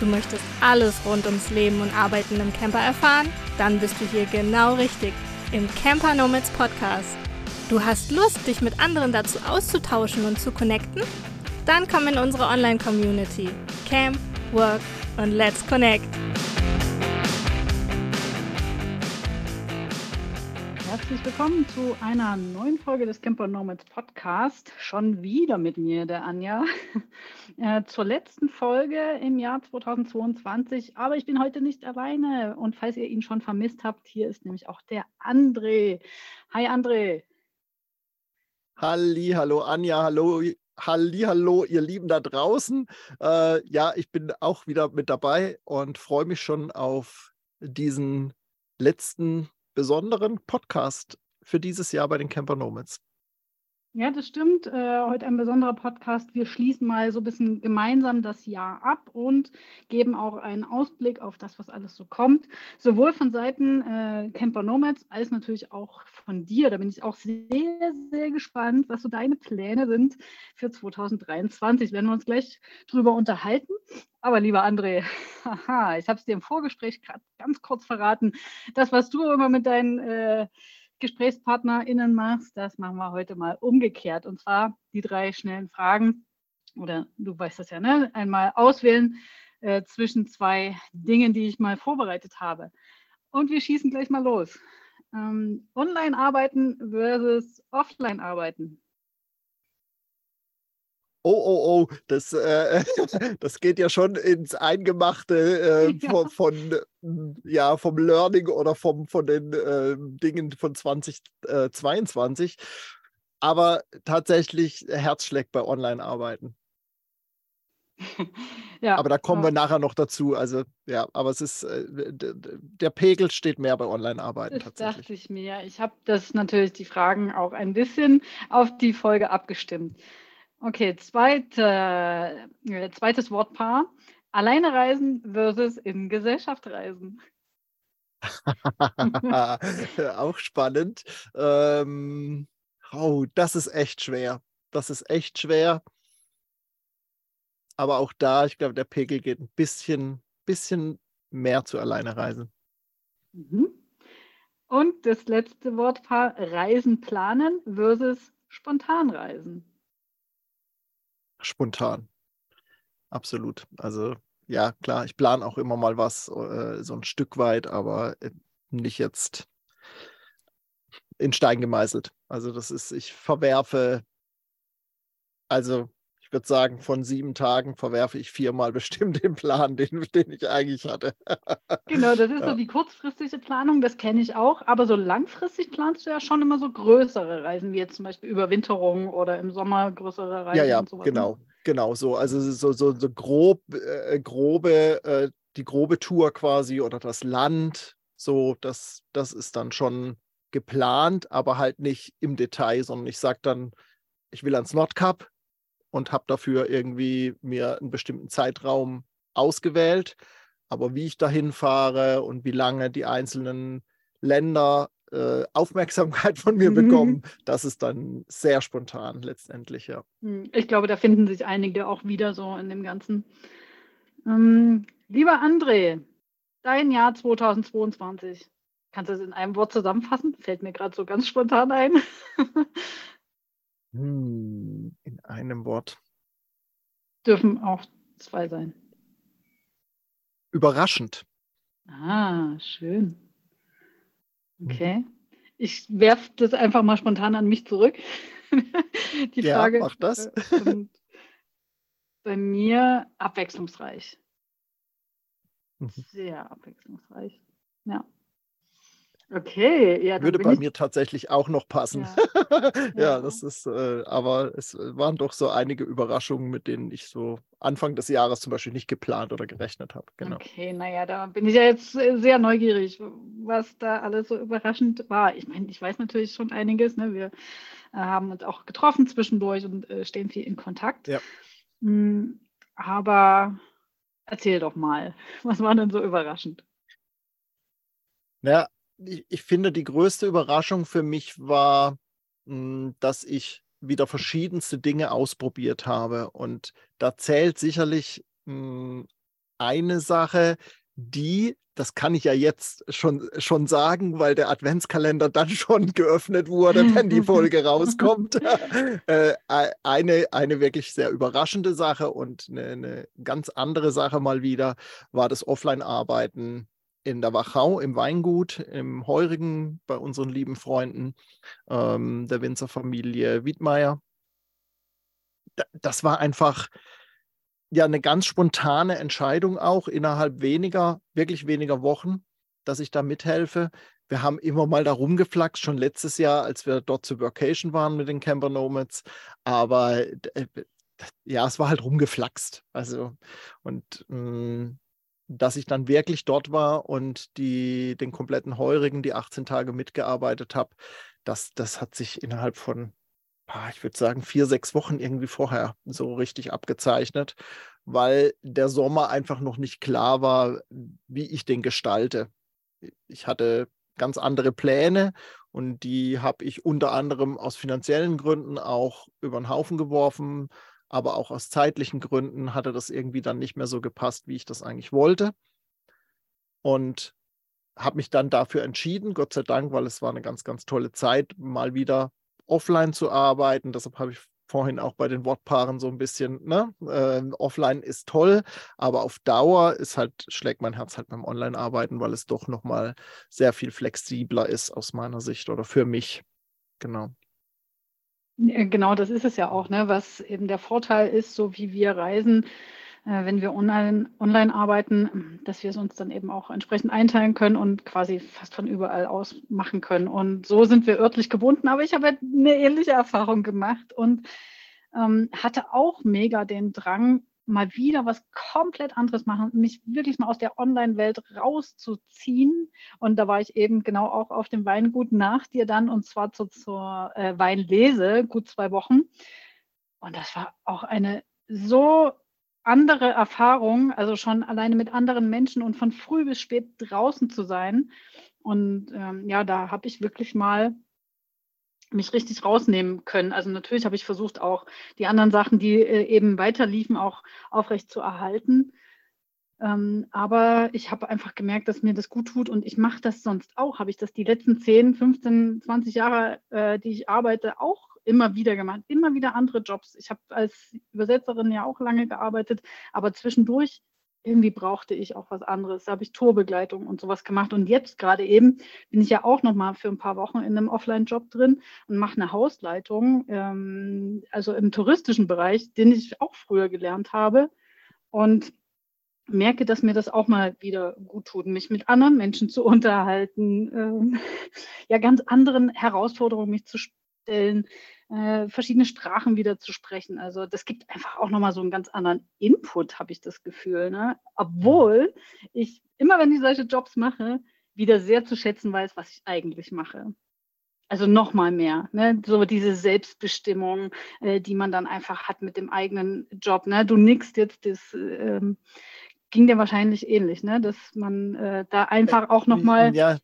Du möchtest alles rund ums Leben und Arbeiten im Camper erfahren? Dann bist du hier genau richtig im Camper Nomads Podcast. Du hast Lust, dich mit anderen dazu auszutauschen und zu connecten? Dann komm in unsere Online-Community. Camp, Work und Let's Connect. Herzlich willkommen zu einer neuen Folge des Camper Nomads Podcast. Schon wieder mit mir, der Anja. Äh, zur letzten Folge im Jahr 2022. Aber ich bin heute nicht alleine. Und falls ihr ihn schon vermisst habt, hier ist nämlich auch der André. Hi, André. Halli, hallo Anja, hallo Halli, hallo, ihr Lieben da draußen. Äh, ja, ich bin auch wieder mit dabei und freue mich schon auf diesen letzten besonderen Podcast für dieses Jahr bei den Camper Nomads. Ja, das stimmt. Äh, heute ein besonderer Podcast. Wir schließen mal so ein bisschen gemeinsam das Jahr ab und geben auch einen Ausblick auf das, was alles so kommt. Sowohl von Seiten äh, Camper Nomads als natürlich auch von dir. Da bin ich auch sehr, sehr gespannt, was so deine Pläne sind für 2023. Werden wir uns gleich drüber unterhalten. Aber lieber André, haha, ich habe es dir im Vorgespräch ganz kurz verraten. Das, was du immer mit deinen äh, GesprächspartnerInnen machst, das machen wir heute mal umgekehrt. Und zwar die drei schnellen Fragen. Oder du weißt das ja, ne? Einmal auswählen äh, zwischen zwei Dingen, die ich mal vorbereitet habe. Und wir schießen gleich mal los. Ähm, Online-Arbeiten versus Offline-Arbeiten oh, oh, oh, das, äh, das geht ja schon ins Eingemachte äh, ja. von, von, hm, ja, vom Learning oder vom, von den äh, Dingen von 2022. Aber tatsächlich Herz schlägt bei Online-Arbeiten. ja, aber da kommen wir nachher noch dazu. Also ja, aber es ist äh, der Pegel steht mehr bei Online-Arbeiten tatsächlich. Das dachte ich mir. Ich habe das natürlich die Fragen auch ein bisschen auf die Folge abgestimmt. Okay, zweite, äh, zweites Wortpaar. Alleine reisen versus in Gesellschaft reisen. Auch spannend. Ähm, oh, das ist echt schwer. Das ist echt schwer. Aber auch da, ich glaube, der Pegel geht ein bisschen, bisschen mehr zu alleine reisen. Mhm. Und das letzte Wortpaar Reisen planen versus spontan reisen spontan. Absolut. Also ja, klar, ich plane auch immer mal was, äh, so ein Stück weit, aber äh, nicht jetzt in Stein gemeißelt. Also das ist, ich verwerfe, also ich würde sagen, von sieben Tagen verwerfe ich viermal bestimmt den Plan, den, den ich eigentlich hatte. genau, das ist ja. so die kurzfristige Planung, das kenne ich auch. Aber so langfristig planst du ja schon immer so größere Reisen, wie jetzt zum Beispiel Überwinterung oder im Sommer größere Reisen. Ja, ja, und sowas. Ne? genau. Genau, so, also so, so, so grob, äh, grobe, äh, die grobe Tour quasi oder das Land, so, das, das ist dann schon geplant, aber halt nicht im Detail, sondern ich sage dann, ich will ans Nordkap, und habe dafür irgendwie mir einen bestimmten Zeitraum ausgewählt. Aber wie ich dahin fahre und wie lange die einzelnen Länder äh, Aufmerksamkeit von mir mhm. bekommen, das ist dann sehr spontan letztendlich, ja. Hm, ich glaube, da finden sich einige auch wieder so in dem Ganzen. Ähm, lieber André, dein Jahr 2022. Kannst du es in einem Wort zusammenfassen? Fällt mir gerade so ganz spontan ein. Hm, in einem Wort. Dürfen auch zwei sein. Überraschend. Ah, schön. Okay. Mhm. Ich werfe das einfach mal spontan an mich zurück. Die ja, Frage. Mach das. Bei mir abwechslungsreich. Mhm. Sehr abwechslungsreich. Ja. Okay, ja. Würde bei ich... mir tatsächlich auch noch passen. Ja, ja, das ist, äh, aber es waren doch so einige Überraschungen, mit denen ich so Anfang des Jahres zum Beispiel nicht geplant oder gerechnet habe. Genau. Okay, naja, da bin ich ja jetzt sehr neugierig, was da alles so überraschend war. Ich meine, ich weiß natürlich schon einiges. Ne? Wir äh, haben uns auch getroffen zwischendurch und äh, stehen viel in Kontakt. Ja. Mhm, aber erzähl doch mal, was war denn so überraschend? Ja, ich, ich finde, die größte Überraschung für mich war, hm, dass ich wieder verschiedenste Dinge ausprobiert habe. Und da zählt sicherlich mh, hm, eine Sache, die, das kann ich ja jetzt schon, schon sagen, weil der Adventskalender dann schon geöffnet wurde, wenn die Folge rauskommt. äh, eine, eine wirklich sehr überraschende Sache und eine, eine ganz andere Sache mal wieder war das Offline-Arbeiten in der Wachau im Weingut, im Heurigen, bei unseren lieben Freunden ähm, der Winzerfamilie Wiedmeier. Das war einfach ja eine ganz spontane Entscheidung auch innerhalb weniger, wirklich weniger Wochen, dass ich da mithelfe. Wir haben immer mal da rumgeflaxt, schon letztes Jahr, als wir dort zur Vacation waren mit den Camper Nomads. Aber äh, ja, es war halt rumgeflaxt. Also, und mh, mm, dass ich dann wirklich dort war und die, den kompletten Heurigen, die 18 Tage mitgearbeitet habe, das, das hat sich innerhalb von, ich würde sagen, vier, sechs Wochen irgendwie vorher so richtig abgezeichnet, weil der Sommer einfach noch nicht klar war, wie ich den gestalte. Ich hatte ganz andere Pläne und die habe ich unter anderem aus finanziellen Gründen auch über den Haufen geworfen aber auch aus zeitlichen Gründen hatte das irgendwie dann nicht mehr so gepasst, wie ich das eigentlich wollte. Und habe mich dann dafür entschieden, Gott sei Dank, weil es war eine ganz, ganz tolle Zeit, mal wieder offline zu arbeiten. Deshalb habe ich vorhin auch bei den Wortpaaren so ein bisschen, ne, äh, offline ist toll, aber auf Dauer ist halt, schlägt mein Herz halt beim Online-Arbeiten, weil es doch nochmal sehr viel flexibler ist aus meiner Sicht oder für mich. Genau. Genau, das ist es ja auch, ne? was eben der Vorteil ist, so wie wir reisen, äh, wenn wir online, online arbeiten, dass wir es uns dann eben auch entsprechend einteilen können und quasi fast von überall aus machen können. Und so sind wir örtlich gebunden. Aber ich habe halt eine ähnliche Erfahrung gemacht und ähm, hatte auch mega den Drang, mal wieder was komplett anderes machen, mich wirklich mal aus der Online-Welt rauszuziehen. Und da war ich eben genau auch auf dem Weingut nach dir dann und zwar zu, zur äh, Weinlese, gut zwei Wochen. Und das war auch eine so andere Erfahrung, also schon alleine mit anderen Menschen und von früh bis spät draußen zu sein. Und ähm, ja, da habe ich wirklich mal mich richtig rausnehmen können. Also natürlich habe ich versucht, auch die anderen Sachen, die äh, eben weiterliefen, auch aufrecht zu erhalten. Ähm, aber ich habe einfach gemerkt, dass mir das gut tut und ich mache das sonst auch. Habe ich das die letzten 10, 15, 20 Jahre, äh, die ich arbeite, auch immer wieder gemacht. Immer wieder andere Jobs. Ich habe als Übersetzerin ja auch lange gearbeitet, aber zwischendurch irgendwie brauchte ich auch was anderes. Da habe ich Tourbegleitung und sowas gemacht. Und jetzt gerade eben bin ich ja auch noch mal für ein paar Wochen in einem Offline-Job drin und mache eine Hausleitung, ähm, also im touristischen Bereich, den ich auch früher gelernt habe. Und merke, dass mir das auch mal wieder gut tut, mich mit anderen Menschen zu unterhalten, ähm, ja, ganz anderen Herausforderungen mich zu stellen, äh, verschiedene Sprachen wieder zu sprechen. Also das gibt einfach auch nochmal so einen ganz anderen Input, habe ich das Gefühl. Ne? Obwohl ich immer, wenn ich solche Jobs mache, wieder sehr zu schätzen weiß, was ich eigentlich mache. Also nochmal mehr, ne? so diese Selbstbestimmung, äh, die man dann einfach hat mit dem eigenen Job. Ne? Du nickst jetzt, das ähm, ging dir wahrscheinlich ähnlich, ne? dass man äh, da einfach auch nochmal... Ja,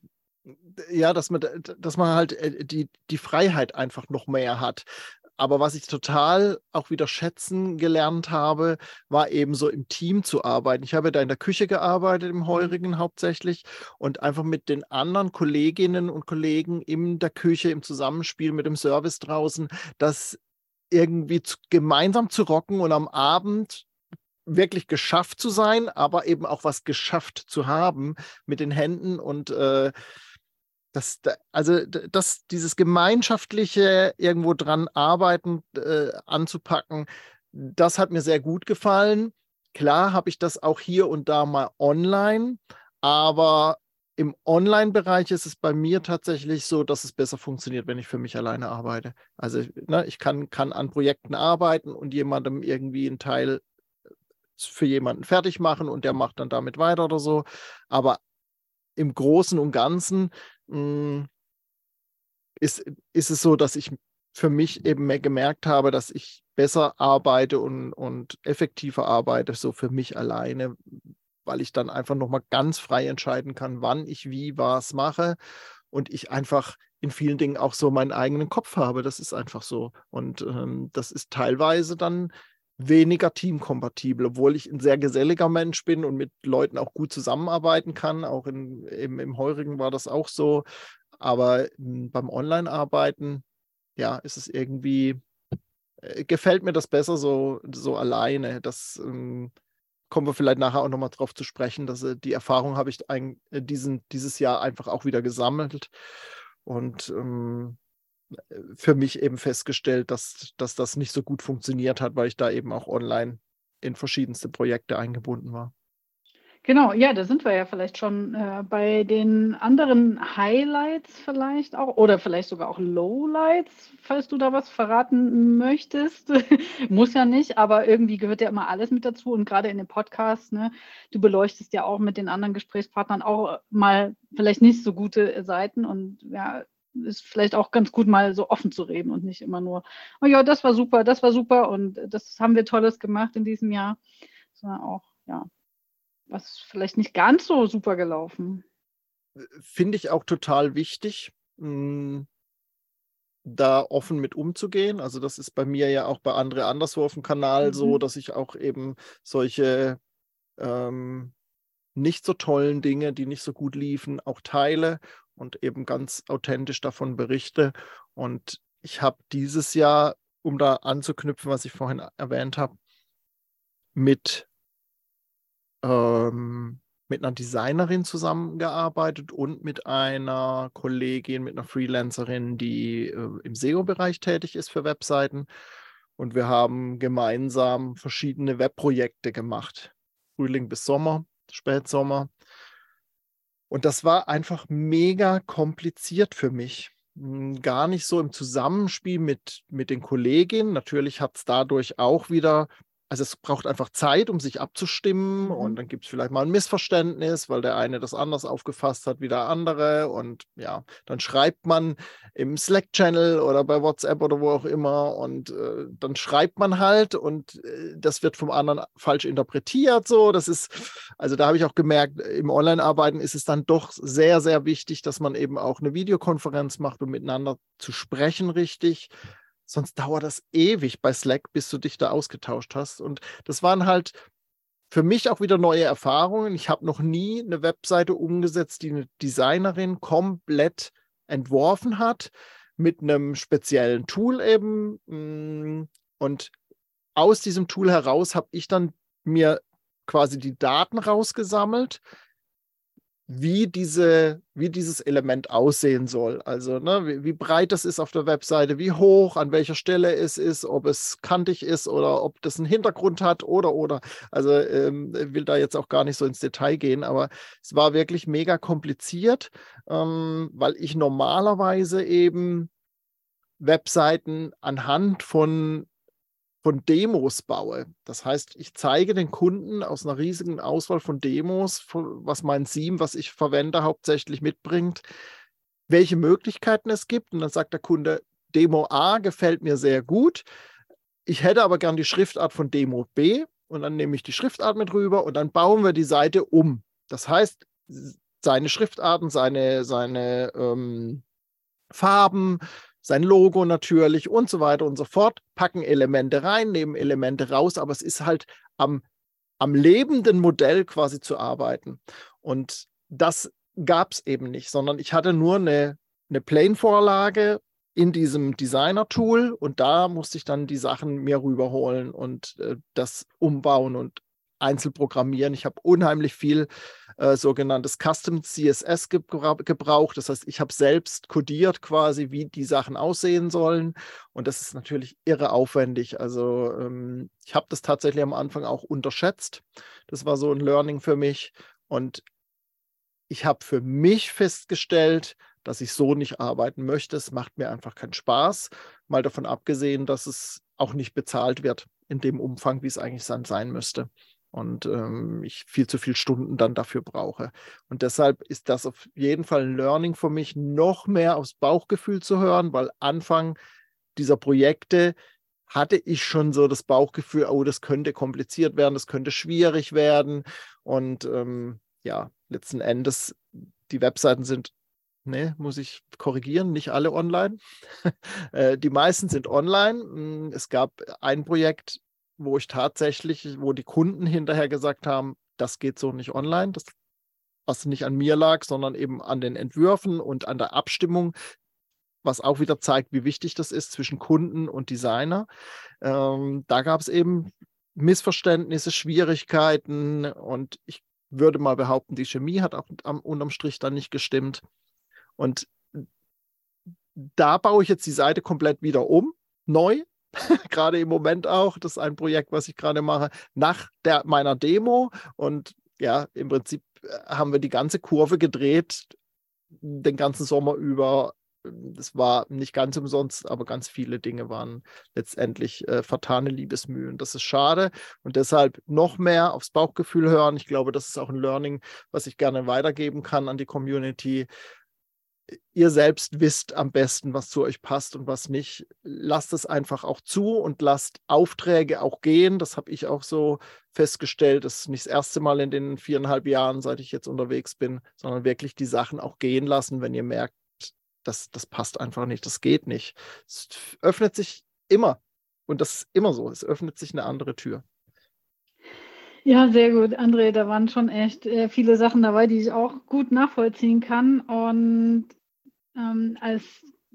ja, dass man, dass man halt äh, die, die Freiheit einfach noch mehr hat. Aber was ich total auch wieder schätzen gelernt habe, war eben so im Team zu arbeiten. Ich habe da in der Küche gearbeitet, im mhm. Heurigen hauptsächlich, und einfach mit den anderen Kolleginnen und Kollegen in der Küche, im Zusammenspiel mit dem Service draußen, das irgendwie zu, gemeinsam zu rocken und am Abend wirklich geschafft zu sein, aber eben auch was geschafft zu haben mit den Händen und äh, das, also das, dieses gemeinschaftliche irgendwo dran arbeiten, äh, anzupacken, das hat mir sehr gut gefallen. Klar habe ich das auch hier und da mal online, aber im Online-Bereich ist es bei mir tatsächlich so, dass es besser funktioniert, wenn ich für mich alleine arbeite. Also ne, ich kann, kann an Projekten arbeiten und jemandem irgendwie einen Teil für jemanden fertig machen und der macht dann damit weiter oder so. Aber im Großen und Ganzen hm, ist, ist es so, dass ich für mich eben mehr gemerkt habe, dass ich besser arbeite und, und effektiver arbeite, so für mich alleine, weil ich dann einfach nochmal ganz frei entscheiden kann, wann ich wie was mache und ich einfach in vielen Dingen auch so meinen eigenen Kopf habe. Das ist einfach so. Und ähm, das ist teilweise dann weniger teamkompatibel, obwohl ich ein sehr geselliger Mensch bin und mit Leuten auch gut zusammenarbeiten kann. Auch in, im, im Heurigen war das auch so. Aber hm, beim Online-Arbeiten, ja, ist es irgendwie, äh, gefällt mir das besser so, so alleine. Das ähm, kommen wir vielleicht nachher auch nochmal drauf zu sprechen. Dass, äh, die Erfahrung habe ich ein, äh, diesen, dieses Jahr einfach auch wieder gesammelt. Und ähm, für mich eben festgestellt, dass, dass das nicht so gut funktioniert hat, weil ich da eben auch online in verschiedenste Projekte eingebunden war. Genau, ja, da sind wir ja vielleicht schon äh, bei den anderen Highlights vielleicht auch oder vielleicht sogar auch Lowlights, falls du da was verraten möchtest. Muss ja nicht, aber irgendwie gehört ja immer alles mit dazu und gerade in dem Podcast, ne, du beleuchtest ja auch mit den anderen Gesprächspartnern auch mal vielleicht nicht so gute Seiten und ja, ist vielleicht auch ganz gut, mal so offen zu reden und nicht immer nur, oh ja, das war super, das war super und das haben wir Tolles gemacht in diesem Jahr, sondern auch, ja, was vielleicht nicht ganz so super gelaufen. Finde ich auch total wichtig, hm, da offen mit umzugehen. Also das ist bei mir ja auch bei Andre anderswo auf dem Kanal mhm. so, dass ich auch eben solche ähm, nicht so tollen Dinge, die nicht so gut liefen, auch teile und eben ganz authentisch davon berichte. Und ich habe dieses Jahr, um da anzuknüpfen, was ich vorhin erwähnt habe, mit, ähm, mit einer Designerin zusammengearbeitet und mit einer Kollegin, mit einer Freelancerin, die äh, im SEO-Bereich tätig ist für Webseiten. Und wir haben gemeinsam verschiedene Webprojekte gemacht. Frühling bis Sommer, Spätsommer. Und das war einfach mega kompliziert für mich. Hm, gar nicht so im Zusammenspiel mit, mit den Kolleginnen. Natürlich hat es dadurch auch wieder also es braucht einfach Zeit, um sich abzustimmen mhm. und dann gibt es vielleicht mal ein Missverständnis, weil der eine das anders aufgefasst hat wie der andere und ja, dann schreibt man im Slack-Channel oder bei WhatsApp oder wo auch immer und äh, dann schreibt man halt und äh, das wird vom anderen falsch interpretiert so, das ist, also da habe ich auch gemerkt, im Online-Arbeiten ist es dann doch sehr, sehr wichtig, dass man eben auch eine Videokonferenz macht, um miteinander zu sprechen richtig Sonst dauert das ewig bei Slack, bis du dich da ausgetauscht hast. Und das waren halt für mich auch wieder neue Erfahrungen. Ich habe noch nie eine Webseite umgesetzt, die eine Designerin komplett entworfen hat, mit einem speziellen Tool eben. Mm, und aus diesem Tool heraus habe ich dann mir quasi die Daten rausgesammelt, wie, diese, wie dieses Element aussehen soll. Also ne, wie, wie, breit das ist auf der Webseite, wie hoch, an welcher Stelle es ist, ob es kantig ist oder ob das einen Hintergrund hat oder oder. Also ähm, will da jetzt auch gar nicht so ins Detail gehen, aber es war wirklich mega kompliziert, ähm, weil ich normalerweise eben Webseiten anhand von von Demos baue. Das heißt, ich zeige den Kunden aus einer riesigen Auswahl von Demos, was mein Theme, was ich verwende, hauptsächlich mitbringt, welche Möglichkeiten es gibt. Und dann sagt der Kunde, Demo A gefällt mir sehr gut. Ich hätte aber gern die Schriftart von Demo B. Und dann nehme ich die Schriftart mit rüber und dann bauen wir die Seite um. Das heißt, seine Schriftarten, seine, seine ähm, Farben, sein Logo natürlich und so weiter und so fort, packen Elemente rein, nehmen Elemente raus, aber es ist halt am, am lebenden Modell quasi zu arbeiten. Und das gab es eben nicht, sondern ich hatte nur eine, eine Plane-Vorlage in diesem Designer-Tool und da musste ich dann die Sachen mir rüberholen und äh, das umbauen und einzelprogrammieren. Ich habe unheimlich viel äh, sogenanntes Custom CSS gebra gebraucht. Das heißt, ich habe selbst codiert quasi, wie die Sachen aussehen sollen. Und das ist natürlich irre aufwendig. Also ähm, ich habe das tatsächlich am Anfang auch unterschätzt. Das war so ein Learning für mich. Und ich habe für mich festgestellt, dass ich so nicht arbeiten möchte. Es macht mir einfach keinen Spaß. Mal davon abgesehen, dass es auch nicht bezahlt wird in dem Umfang, wie es eigentlich sein müsste und ähm, ich viel zu viele Stunden dann dafür brauche. Und deshalb ist das auf jeden Fall ein Learning für mich, noch mehr aufs Bauchgefühl zu hören, weil Anfang dieser Projekte hatte ich schon so das Bauchgefühl, oh, das könnte kompliziert werden, das könnte schwierig werden. Und ähm, ja, letzten Endes, die Webseiten sind Nee, muss ich korrigieren, nicht alle online. Äh, die meisten sind online. Hm, es gab ein Projekt, wo ich tatsächlich, wo die Kunden hinterher gesagt haben, das geht so nicht online, das, was nicht an mir lag, sondern eben an den Entwürfen und an der Abstimmung, was auch wieder zeigt, wie wichtig das ist zwischen Kunden und Designer. Ähm, da gab es eben Missverständnisse, Schwierigkeiten und ich würde mal behaupten, die Chemie hat auch am, unterm Strich dann nicht gestimmt. Und da baue ich jetzt die Seite komplett wieder um, neu, gerade im Moment auch. Das ist ein Projekt, was ich gerade mache, nach der, meiner Demo. Und ja, im Prinzip äh, haben wir die ganze Kurve gedreht, den ganzen Sommer über. Das war nicht ganz umsonst, aber ganz viele Dinge waren letztendlich äh, vertane Liebesmühen. Das ist schade und deshalb noch mehr aufs Bauchgefühl hören. Ich glaube, das ist auch ein Learning, was ich gerne weitergeben kann an die Community ihr selbst wisst am besten, was zu euch passt und was nicht. Lasst es einfach auch zu und lasst Aufträge auch gehen. Das habe ich auch so festgestellt. Das ist nicht das erste Mal in den viereinhalb Jahren, seit ich jetzt unterwegs bin, sondern wirklich die Sachen auch gehen lassen, wenn ihr merkt, das, das passt einfach nicht, das geht nicht. Es öffnet sich immer. Und das ist immer so. Es öffnet sich eine andere Tür. Ja, sehr gut, André. Da waren schon echt äh, viele Sachen dabei, die ich auch gut nachvollziehen kann. Und ähm, als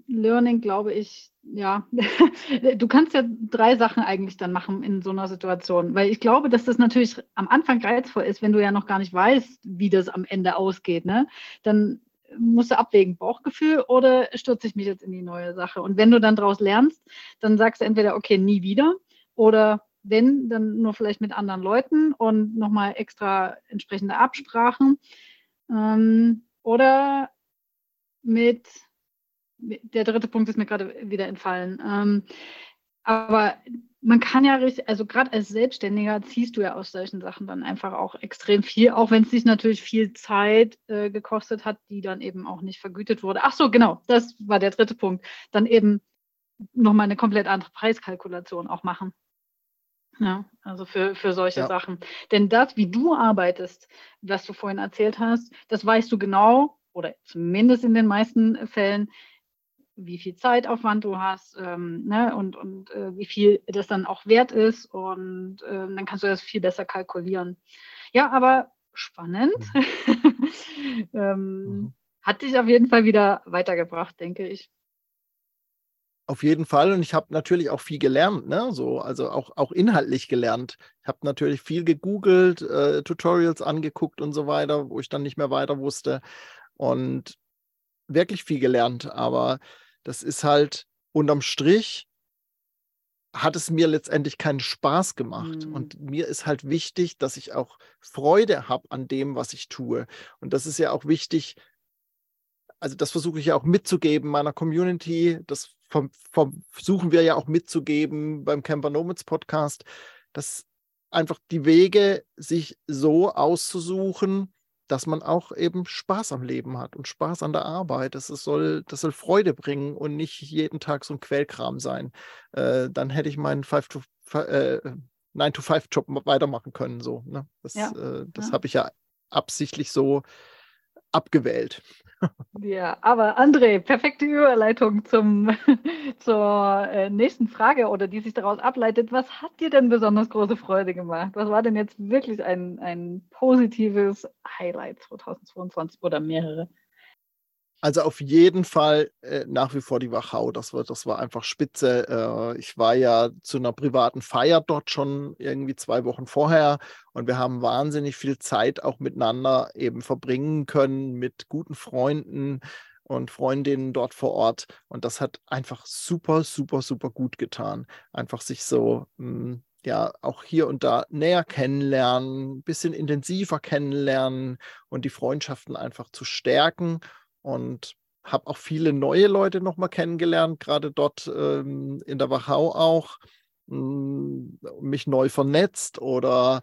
Learning glaube ich, ja, du kannst ja drei Sachen eigentlich dann machen in so einer Situation, weil ich glaube, dass das natürlich am Anfang reizvoll ist, wenn du ja noch gar nicht weißt, wie das am Ende ausgeht. Ne? Dann musst du abwägen, Bauchgefühl oder stürze ich mich jetzt in die neue Sache? Und wenn du dann daraus lernst, dann sagst du entweder, okay, nie wieder oder wenn, dann nur vielleicht mit anderen Leuten und nochmal extra entsprechende Absprachen. Ähm, oder mit, der dritte Punkt ist mir gerade wieder entfallen. Ähm, aber man kann ja richtig, also gerade als Selbstständiger ziehst du ja aus solchen Sachen dann einfach auch extrem viel, auch wenn es dich natürlich viel Zeit äh, gekostet hat, die dann eben auch nicht vergütet wurde. Ach so, genau, das war der dritte Punkt. Dann eben nochmal eine komplett andere Preiskalkulation auch machen. Ja, also für, für solche ja. Sachen. Denn das, wie du arbeitest, was du vorhin erzählt hast, das weißt du genau, oder zumindest in den meisten Fällen, wie viel Zeitaufwand du hast ähm, ne, und, und äh, wie viel das dann auch wert ist. Und äh, dann kannst du das viel besser kalkulieren. Ja, aber spannend. Mhm. ähm, mhm. Hat dich auf jeden Fall wieder weitergebracht, denke ich. Auf jeden Fall. Und ich habe natürlich auch viel gelernt, ne? So, also auch, auch inhaltlich gelernt. Ich habe natürlich viel gegoogelt, äh, Tutorials angeguckt und so weiter, wo ich dann nicht mehr weiter wusste. Und wirklich viel gelernt. Aber das ist halt unterm Strich hat es mir letztendlich keinen Spaß gemacht. Mhm. Und mir ist halt wichtig, dass ich auch Freude habe an dem, was ich tue. Und das ist ja auch wichtig, also das versuche ich ja auch mitzugeben meiner Community. Das vom, vom, versuchen wir ja auch mitzugeben beim Camper Nomads Podcast, dass einfach die Wege sich so auszusuchen, dass man auch eben Spaß am Leben hat und Spaß an der Arbeit. Das, ist, soll, das soll Freude bringen und nicht jeden Tag so ein Quellkram sein. Äh, dann hätte ich meinen 9-to-5-Job äh, weitermachen können. So, ne? Das, ja. äh, das ja. habe ich ja absichtlich so abgewählt. Ja, aber André, perfekte Überleitung zum, zur äh, nächsten Frage oder die sich daraus ableitet. Was hat dir denn besonders große Freude gemacht? Was war denn jetzt wirklich ein, ein positives Highlight 2022 oder mehrere? Also auf jeden Fall äh, nach wie vor die Wachau. Das war, das war einfach spitze. Äh, ich war ja zu einer privaten Feier dort schon irgendwie zwei Wochen vorher und wir haben wahnsinnig viel Zeit auch miteinander eben verbringen können mit guten Freunden und Freundinnen dort vor Ort. Und das hat einfach super, super, super gut getan. Einfach sich so mh, hm, ja auch hier und da näher kennenlernen, ein bisschen intensiver kennenlernen und die Freundschaften einfach zu stärken und habe auch viele neue Leute nochmal kennengelernt, gerade dort ähm, in der Wachau auch, mh, hm, mich neu vernetzt oder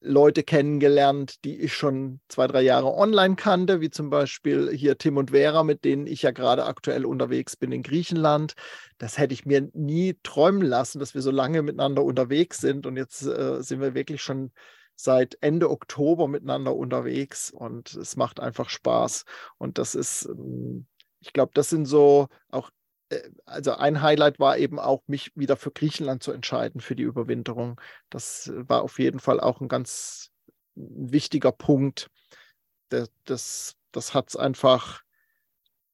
Leute kennengelernt, die ich schon zwei, drei Jahre online kannte, wie zum Beispiel hier Tim und Vera, mit denen ich ja gerade aktuell unterwegs bin in Griechenland. Das hätte ich mir nie träumen lassen, dass wir so lange miteinander unterwegs sind. Und jetzt äh, sind wir wirklich schon seit Ende Oktober miteinander unterwegs und es macht einfach Spaß. Und das ist, ähm, ich glaube, das sind so auch äh, also ein Highlight war eben auch, mich wieder für Griechenland zu entscheiden, für die Überwinterung. Das war auf jeden Fall auch ein ganz wichtiger Punkt. Das, das, das hat es einfach,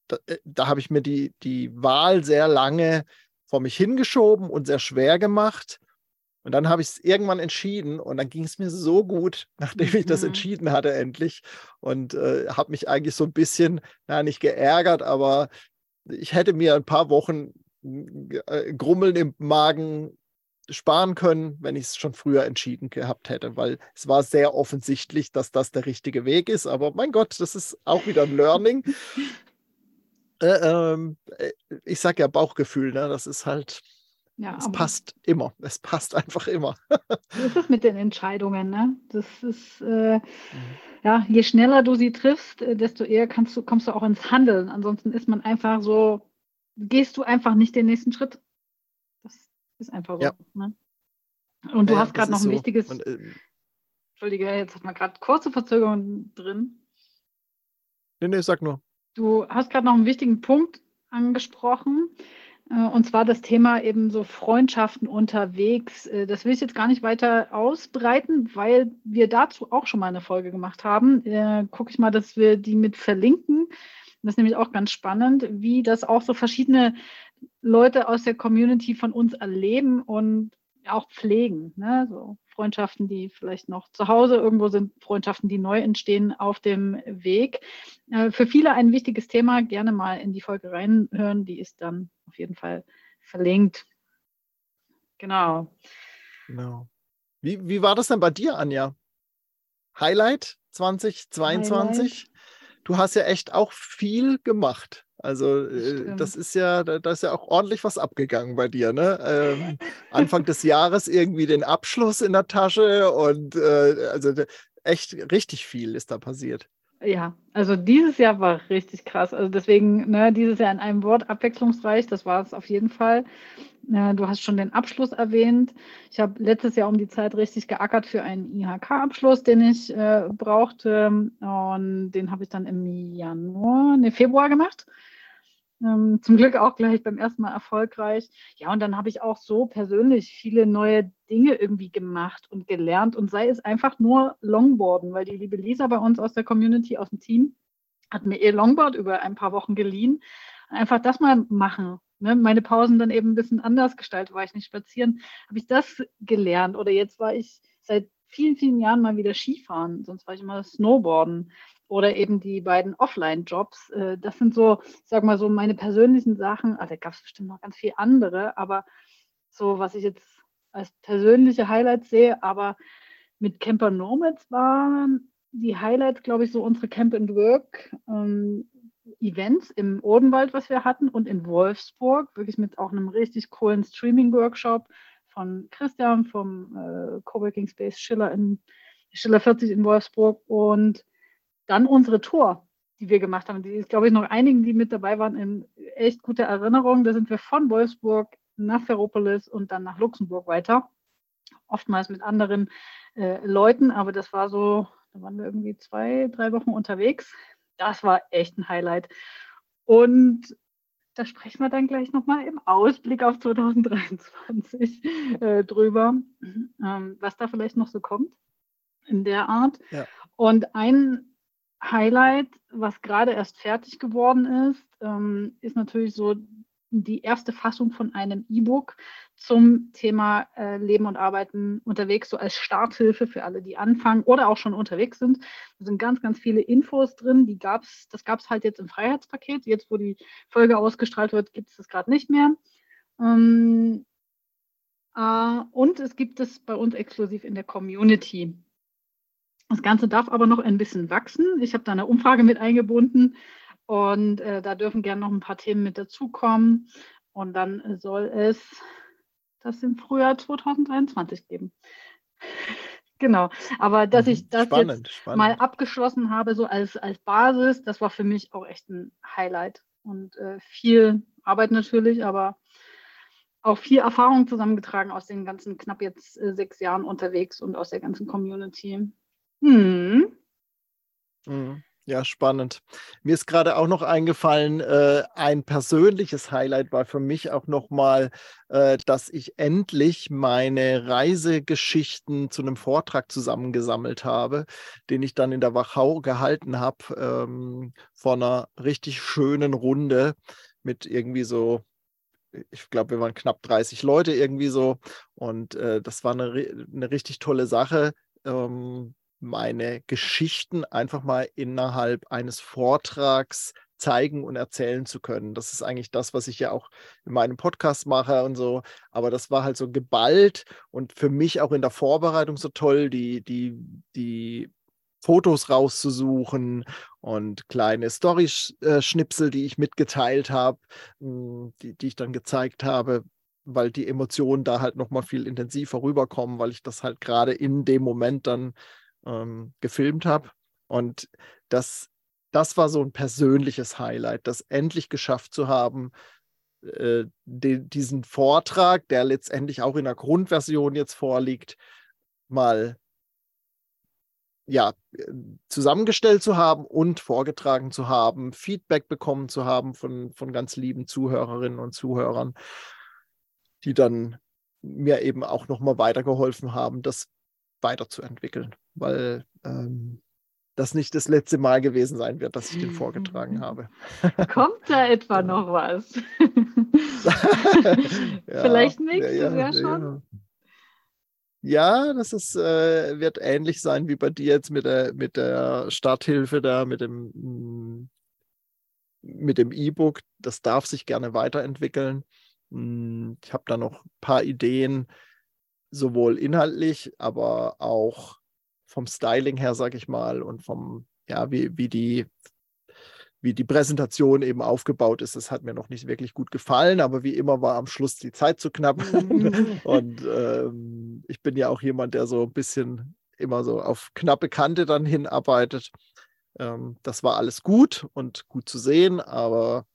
da, äh, da habe ich mir die, die Wahl sehr lange vor mich hingeschoben und sehr schwer gemacht. Und dann habe ich es irgendwann entschieden und dann ging es mir so gut, nachdem ich das mhm. entschieden hatte endlich und äh, habe mich eigentlich so ein bisschen, na nicht geärgert, aber ich hätte mir ein paar Wochen äh, Grummeln im Magen sparen können, wenn ich es schon früher entschieden gehabt hätte, weil es war sehr offensichtlich, dass das der richtige Weg ist. Aber mein Gott, das ist auch wieder ein Learning. äh, ähm, äh, ich sage ja Bauchgefühl, ne? das ist halt, ja, es passt immer. Es passt einfach immer. das ist mit den Entscheidungen. Ne? Das ist, äh, mhm. ja, je schneller du sie triffst, äh, desto eher kannst du, kommst du auch ins Handeln. Ansonsten ist man einfach so, gehst du einfach nicht den nächsten Schritt. Das ist einfach so. Ja. Ne? Und du ja, hast gerade noch ein so. wichtiges. Und, äh, Entschuldige, jetzt hat man gerade kurze Verzögerungen drin. Nee, nee, sag nur. Du hast gerade noch einen wichtigen Punkt angesprochen. Äh, und zwar das Thema eben so Freundschaften unterwegs. Äh, das will ich jetzt gar nicht weiter ausbreiten, weil wir dazu auch schon mal eine Folge gemacht haben. Äh, Gucke ich mal, dass wir die mit verlinken. Das ist nämlich auch ganz spannend, wie das auch so verschiedene Leute aus der Community von uns erleben und auch pflegen. Ne? So Freundschaften, die vielleicht noch zu Hause irgendwo sind, Freundschaften, die neu entstehen auf dem Weg. Äh, für viele ein wichtiges Thema. Gerne mal in die Folge reinhören. Die ist dann auf jeden Fall verlinkt. Genau. Genau. Wie, wie war das denn bei dir, Anja? Highlight 2022? Highlight. Du hast ja echt auch viel gemacht. Also äh, das ist ja, da, da, ist ja auch ordentlich was abgegangen bei dir, ne? Ähm, Anfang des Jahres irgendwie den Abschluss in der Tasche und äh, also echt richtig viel ist da passiert. Ja, also dieses Jahr war richtig krass. Also deswegen, ne, dieses Jahr in einem Wort abwechslungsreich, das war es auf jeden Fall. Du hast schon den Abschluss erwähnt. Ich habe letztes Jahr um die Zeit richtig geackert für einen IHK-Abschluss, den ich äh, brauchte. Und den habe ich dann im Januar, ne, Februar gemacht. Ähm, zum Glück auch gleich beim ersten Mal erfolgreich. Ja, und dann habe ich auch so persönlich viele neue Dinge irgendwie gemacht und gelernt und sei es einfach nur Longboarden, weil die liebe Lisa bei uns aus der Community, aus dem Team, hat mir ihr Longboard über ein paar Wochen geliehen. Einfach das mal machen. Ne? Meine Pausen dann eben ein bisschen anders gestaltet, war ich nicht spazieren, habe ich das gelernt. Oder jetzt war ich seit vielen, vielen Jahren mal wieder Skifahren, sonst war ich immer Snowboarden oder eben die beiden Offline-Jobs. Äh, das sind so, ich sag mal so, meine persönlichen Sachen. Also, da gab es bestimmt noch ganz viel andere, aber so, was ich jetzt als persönliche Highlights sehe, aber mit Camper Nomads waren die Highlights, glaube ich, so unsere Camp and Work ähm, Events im Odenwald, was wir hatten, und in Wolfsburg, wirklich mit auch einem richtig coolen Streaming-Workshop von Christian vom äh, Coworking Space Schiller in Schiller 40 in Wolfsburg und dann unsere Tour, die wir gemacht haben. Die ist, glaube ich, noch einigen, die mit dabei waren, in echt guter Erinnerung. Da sind wir von Wolfsburg nach Ferropolis und dann nach Luxemburg weiter. Oftmals mit anderen äh, Leuten, aber das war so, da waren wir irgendwie zwei, drei Wochen unterwegs. Das war echt ein Highlight. Und da sprechen wir dann gleich nochmal im Ausblick auf 2023 äh, drüber, ähm, was da vielleicht noch so kommt in der Art. Ja. Und ein Highlight, was gerade erst fertig geworden ist, ähm, ist natürlich so die erste Fassung von einem E-Book zum Thema äh, Leben und Arbeiten unterwegs, so als Starthilfe für alle, die anfangen oder auch schon unterwegs sind. Da sind ganz, ganz viele Infos drin. Die gab's, das gab es halt jetzt im Freiheitspaket. Jetzt, wo die Folge ausgestrahlt wird, gibt es das gerade nicht mehr. Ähm, äh, und es gibt es bei uns exklusiv in der Community. Das Ganze darf aber noch ein bisschen wachsen. Ich habe da eine Umfrage mit eingebunden und äh, da dürfen gerne noch ein paar Themen mit dazukommen. Und dann soll es das im Frühjahr 2023 geben. genau. Aber dass ich das spannend, jetzt spannend. mal abgeschlossen habe, so als, als Basis, das war für mich auch echt ein Highlight. Und äh, viel Arbeit natürlich, aber auch viel Erfahrung zusammengetragen aus den ganzen knapp jetzt äh, sechs Jahren unterwegs und aus der ganzen Community. Hm. Mhm. Ja, spannend. Mir ist gerade auch noch eingefallen, äh, ein persönliches Highlight war für mich auch nochmal, äh, dass ich endlich meine Reisegeschichten zu einem Vortrag zusammengesammelt habe, den ich dann in der Wachau gehalten habe, ähm, vor einer richtig schönen Runde mit irgendwie so ich glaube, wir waren knapp 30 Leute irgendwie so. Und äh, das war eine, eine richtig tolle Sache. Ähm, meine Geschichten einfach mal innerhalb eines Vortrags zeigen und erzählen zu können. Das ist eigentlich das, was ich ja auch in meinem Podcast mache und so. Aber das war halt so geballt und für mich auch in der Vorbereitung so toll, die, die, die Fotos rauszusuchen und kleine Story-Schnipsel, die ich mitgeteilt habe, hm, die, die ich dann gezeigt habe, weil die Emotionen da halt nochmal viel intensiver rüberkommen, weil ich das halt gerade in dem Moment dann ähm, gefilmt habe. Und das, das war so ein persönliches Highlight, das endlich geschafft zu haben, äh, de, diesen Vortrag, der letztendlich auch in der Grundversion jetzt vorliegt, mal ja, zusammengestellt zu haben und vorgetragen zu haben, Feedback bekommen zu haben von, von ganz lieben Zuhörerinnen und Zuhörern, die dann mir eben auch nochmal weitergeholfen haben, das weiterzuentwickeln, weil ähm, das nicht das letzte Mal gewesen sein wird, dass ich den vorgetragen habe. Kommt da etwa noch was? ja, Vielleicht nächstes ja, Jahr schon. Ja, das ist, äh, wird ähnlich sein wie bei dir jetzt mit der, mit der Starthilfe da, mit dem mm, mit dem E-Book. Das darf sich gerne weiterentwickeln. Mm, ich habe da noch ein paar Ideen, sowohl inhaltlich, aber auch vom Styling her, sag ich mal, und vom, ja, wie, wie die wie die Präsentation eben aufgebaut ist, das hat mir noch nicht wirklich gut gefallen, aber wie immer war am Schluss die Zeit zu knapp. Mhm. und ähm, ich bin ja auch jemand, der so ein bisschen immer so auf knappe Kante dann hinarbeitet. Ähm, das war alles gut und gut zu sehen, aber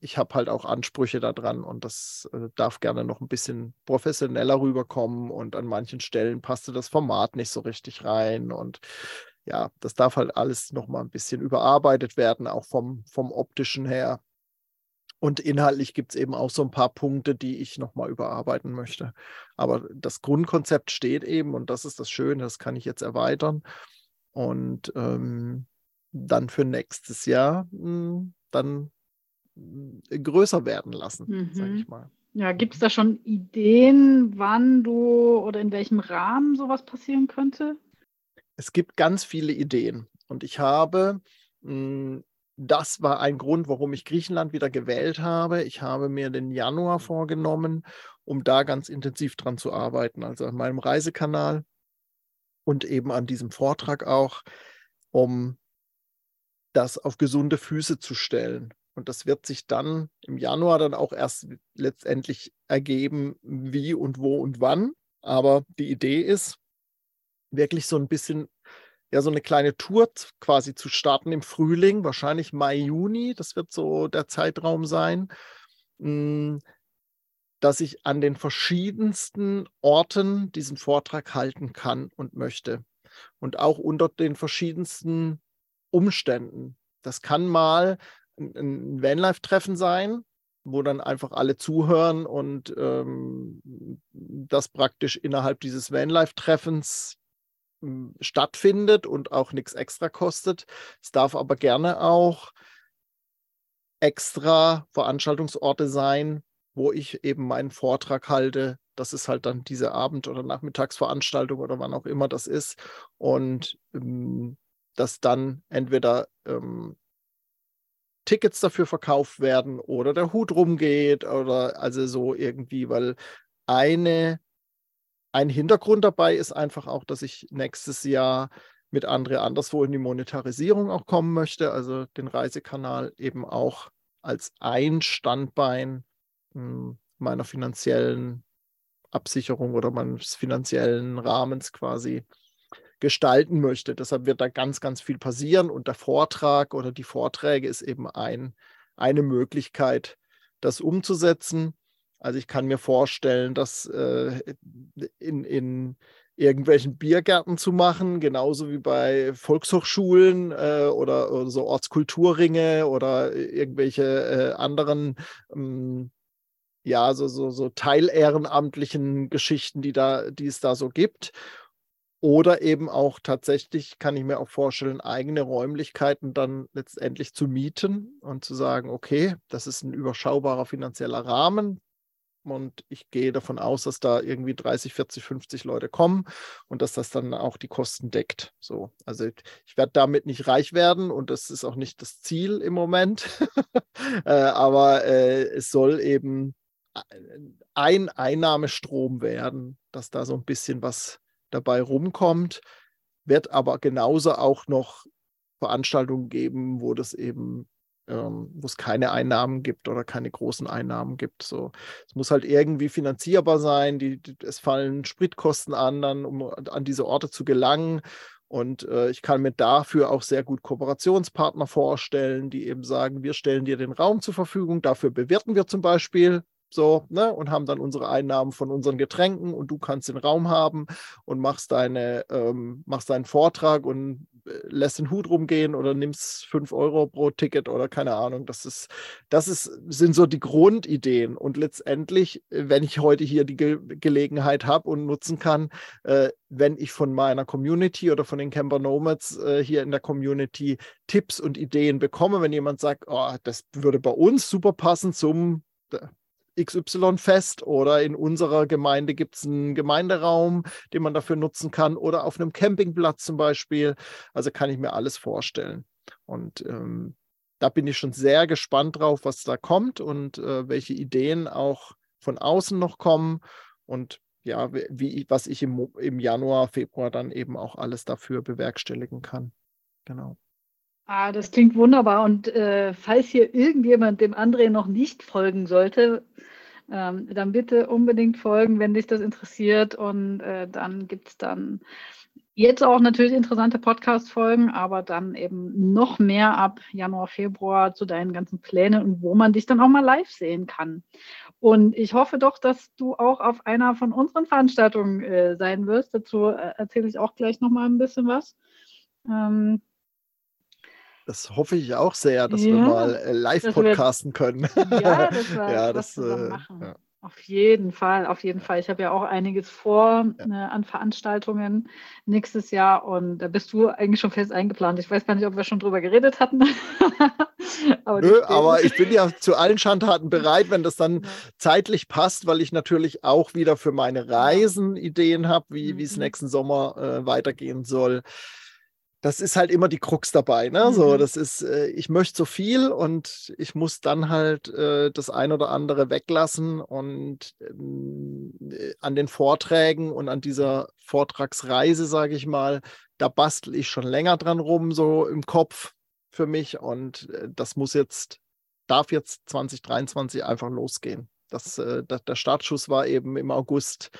ich habe halt auch Ansprüche daran und das äh, darf gerne noch ein bisschen professioneller rüberkommen und an manchen Stellen passte das Format nicht so richtig rein und ja, das darf halt alles noch mal ein bisschen überarbeitet werden, auch vom, vom optischen her. Und inhaltlich gibt es eben auch so ein paar Punkte, die ich noch mal überarbeiten möchte. Aber das Grundkonzept steht eben und das ist das Schöne, das kann ich jetzt erweitern und ähm, dann für nächstes Jahr mh, hm, dann größer werden lassen, mhm. sage ich mal. Ja, gibt es da schon Ideen, wann du oder in welchem Rahmen sowas passieren könnte? Es gibt ganz viele Ideen und ich habe, hm, das war ein Grund, warum ich Griechenland wieder gewählt habe. Ich habe mir den Januar vorgenommen, um da ganz intensiv dran zu arbeiten, also an meinem Reisekanal und eben an diesem Vortrag auch, um das auf gesunde Füße zu stellen. Und das wird sich dann im Januar dann auch erst letztendlich ergeben, wie und wo und wann. Aber die Idee ist, wirklich so ein bisschen, ja, so eine kleine Tour quasi zu starten im Frühling, wahrscheinlich Mai, Juni. Das wird so der Zeitraum sein, hm, dass ich an den verschiedensten Orten diesen Vortrag halten kann und möchte. Und auch unter den verschiedensten Umständen. Das kann mal ein Vanlife-Treffen sein, wo dann einfach alle zuhören und ähm, das praktisch innerhalb dieses Vanlife-Treffens hm, stattfindet und auch nichts extra kostet. Es darf aber gerne auch extra Veranstaltungsorte sein, wo ich eben meinen Vortrag halte. Das ist halt dann diese Abend- oder Nachmittagsveranstaltung oder wann auch immer das ist. Und ähm, dass dann entweder ähm, Tickets dafür verkauft werden oder der Hut rumgeht oder also so irgendwie, weil eine, ein Hintergrund dabei ist einfach auch, dass ich nächstes Jahr mit Andre anderswo in die Monetarisierung auch kommen möchte, also den Reisekanal eben auch als ein Standbein hm, meiner finanziellen Absicherung oder meines finanziellen Rahmens quasi gestalten möchte. Deshalb wird da ganz, ganz viel passieren und der Vortrag oder die Vorträge ist eben ein, eine Möglichkeit, das umzusetzen. Also ich kann mir vorstellen, dass äh, in, in, irgendwelchen Biergärten zu machen, genauso wie bei Volkshochschulen äh, oder, oder, so Ortskulturringe oder irgendwelche äh, anderen ähm, ja, so, so, so teilehrenamtlichen Geschichten, die, da, die es da so gibt. Oder eben auch tatsächlich, kann ich mir auch vorstellen, eigene Räumlichkeiten dann letztendlich zu mieten und zu sagen, okay, das ist ein überschaubarer finanzieller Rahmen, und ich gehe davon aus, dass da irgendwie 30, 40, 50 Leute kommen und dass das dann auch die Kosten deckt. So, also ich werde damit nicht reich werden und das ist auch nicht das Ziel im Moment. äh, aber äh, es soll eben ein Einnahmestrom werden, dass da so ein bisschen was dabei rumkommt. Wird aber genauso auch noch Veranstaltungen geben, wo das eben ähm, wo es keine Einnahmen gibt oder keine großen Einnahmen gibt. So, es muss halt irgendwie finanzierbar sein. Die, die, es fallen Spritkosten an, dann, um an diese Orte zu gelangen. Und äh, ich kann mir dafür auch sehr gut Kooperationspartner vorstellen, die eben sagen, wir stellen dir den Raum zur Verfügung, dafür bewerten wir zum Beispiel so, ne, und haben dann unsere Einnahmen von unseren Getränken und du kannst den Raum haben und machst deine, ähm, machst deinen Vortrag und äh, lässt den Hut rumgehen oder nimmst fünf Euro pro Ticket oder keine Ahnung. Das ist, das ist, sind so die Grundideen. Und letztendlich, äh, wenn ich heute hier die Ge Gelegenheit habe und nutzen kann, äh, wenn ich von meiner Community oder von den Camper Nomads äh, hier in der Community Tipps und Ideen bekomme, wenn jemand sagt, oh, das würde bei uns super passen zum XY-Fest oder in unserer Gemeinde gibt es einen Gemeinderaum, den man dafür nutzen kann oder auf einem Campingplatz zum Beispiel. Also kann ich mir alles vorstellen. Und ähm, da bin ich schon sehr gespannt drauf, was da kommt und äh, welche Ideen auch von außen noch kommen und ja, wie, was ich im, im Januar, Februar dann eben auch alles dafür bewerkstelligen kann. Genau. Ah, das klingt wunderbar. Und äh, falls hier irgendjemand dem André noch nicht folgen sollte, ähm, dann bitte unbedingt folgen, wenn dich das interessiert. Und äh, dann gibt es dann jetzt auch natürlich interessante Podcast-Folgen, aber dann eben noch mehr ab Januar, Februar zu deinen ganzen Plänen und wo man dich dann auch mal live sehen kann. Und ich hoffe doch, dass du auch auf einer von unseren Veranstaltungen äh, sein wirst. Dazu äh, erzähle ich auch gleich noch mal ein bisschen was. Ähm, das hoffe ich auch sehr, dass ja, wir mal äh, live podcasten können. Ja, das, war, ja, das äh, machen. Ja. Auf jeden Fall, auf jeden Fall. Ich habe ja auch einiges vor ne, an Veranstaltungen nächstes Jahr und da bist du eigentlich schon fest eingeplant. Ich weiß gar nicht, ob wir schon drüber geredet hatten. aber Nö, aber ich bin ja zu allen Schandtaten bereit, wenn das dann ja. zeitlich passt, weil ich natürlich auch wieder für meine Reisen Ideen habe, wie mhm. es nächsten Sommer äh, weitergehen soll das ist halt immer die Krux dabei. Ne? Mhm. So, das ist, äh, ich möchte so viel und ich muss dann halt äh, das ein oder andere weglassen und äh, an den Vorträgen und an dieser Vortragsreise, sage ich mal, da bastel ich schon länger dran rum, so im Kopf für mich und äh, das muss jetzt, darf jetzt 2023 einfach losgehen. Das, äh, das der Startschuss war eben im August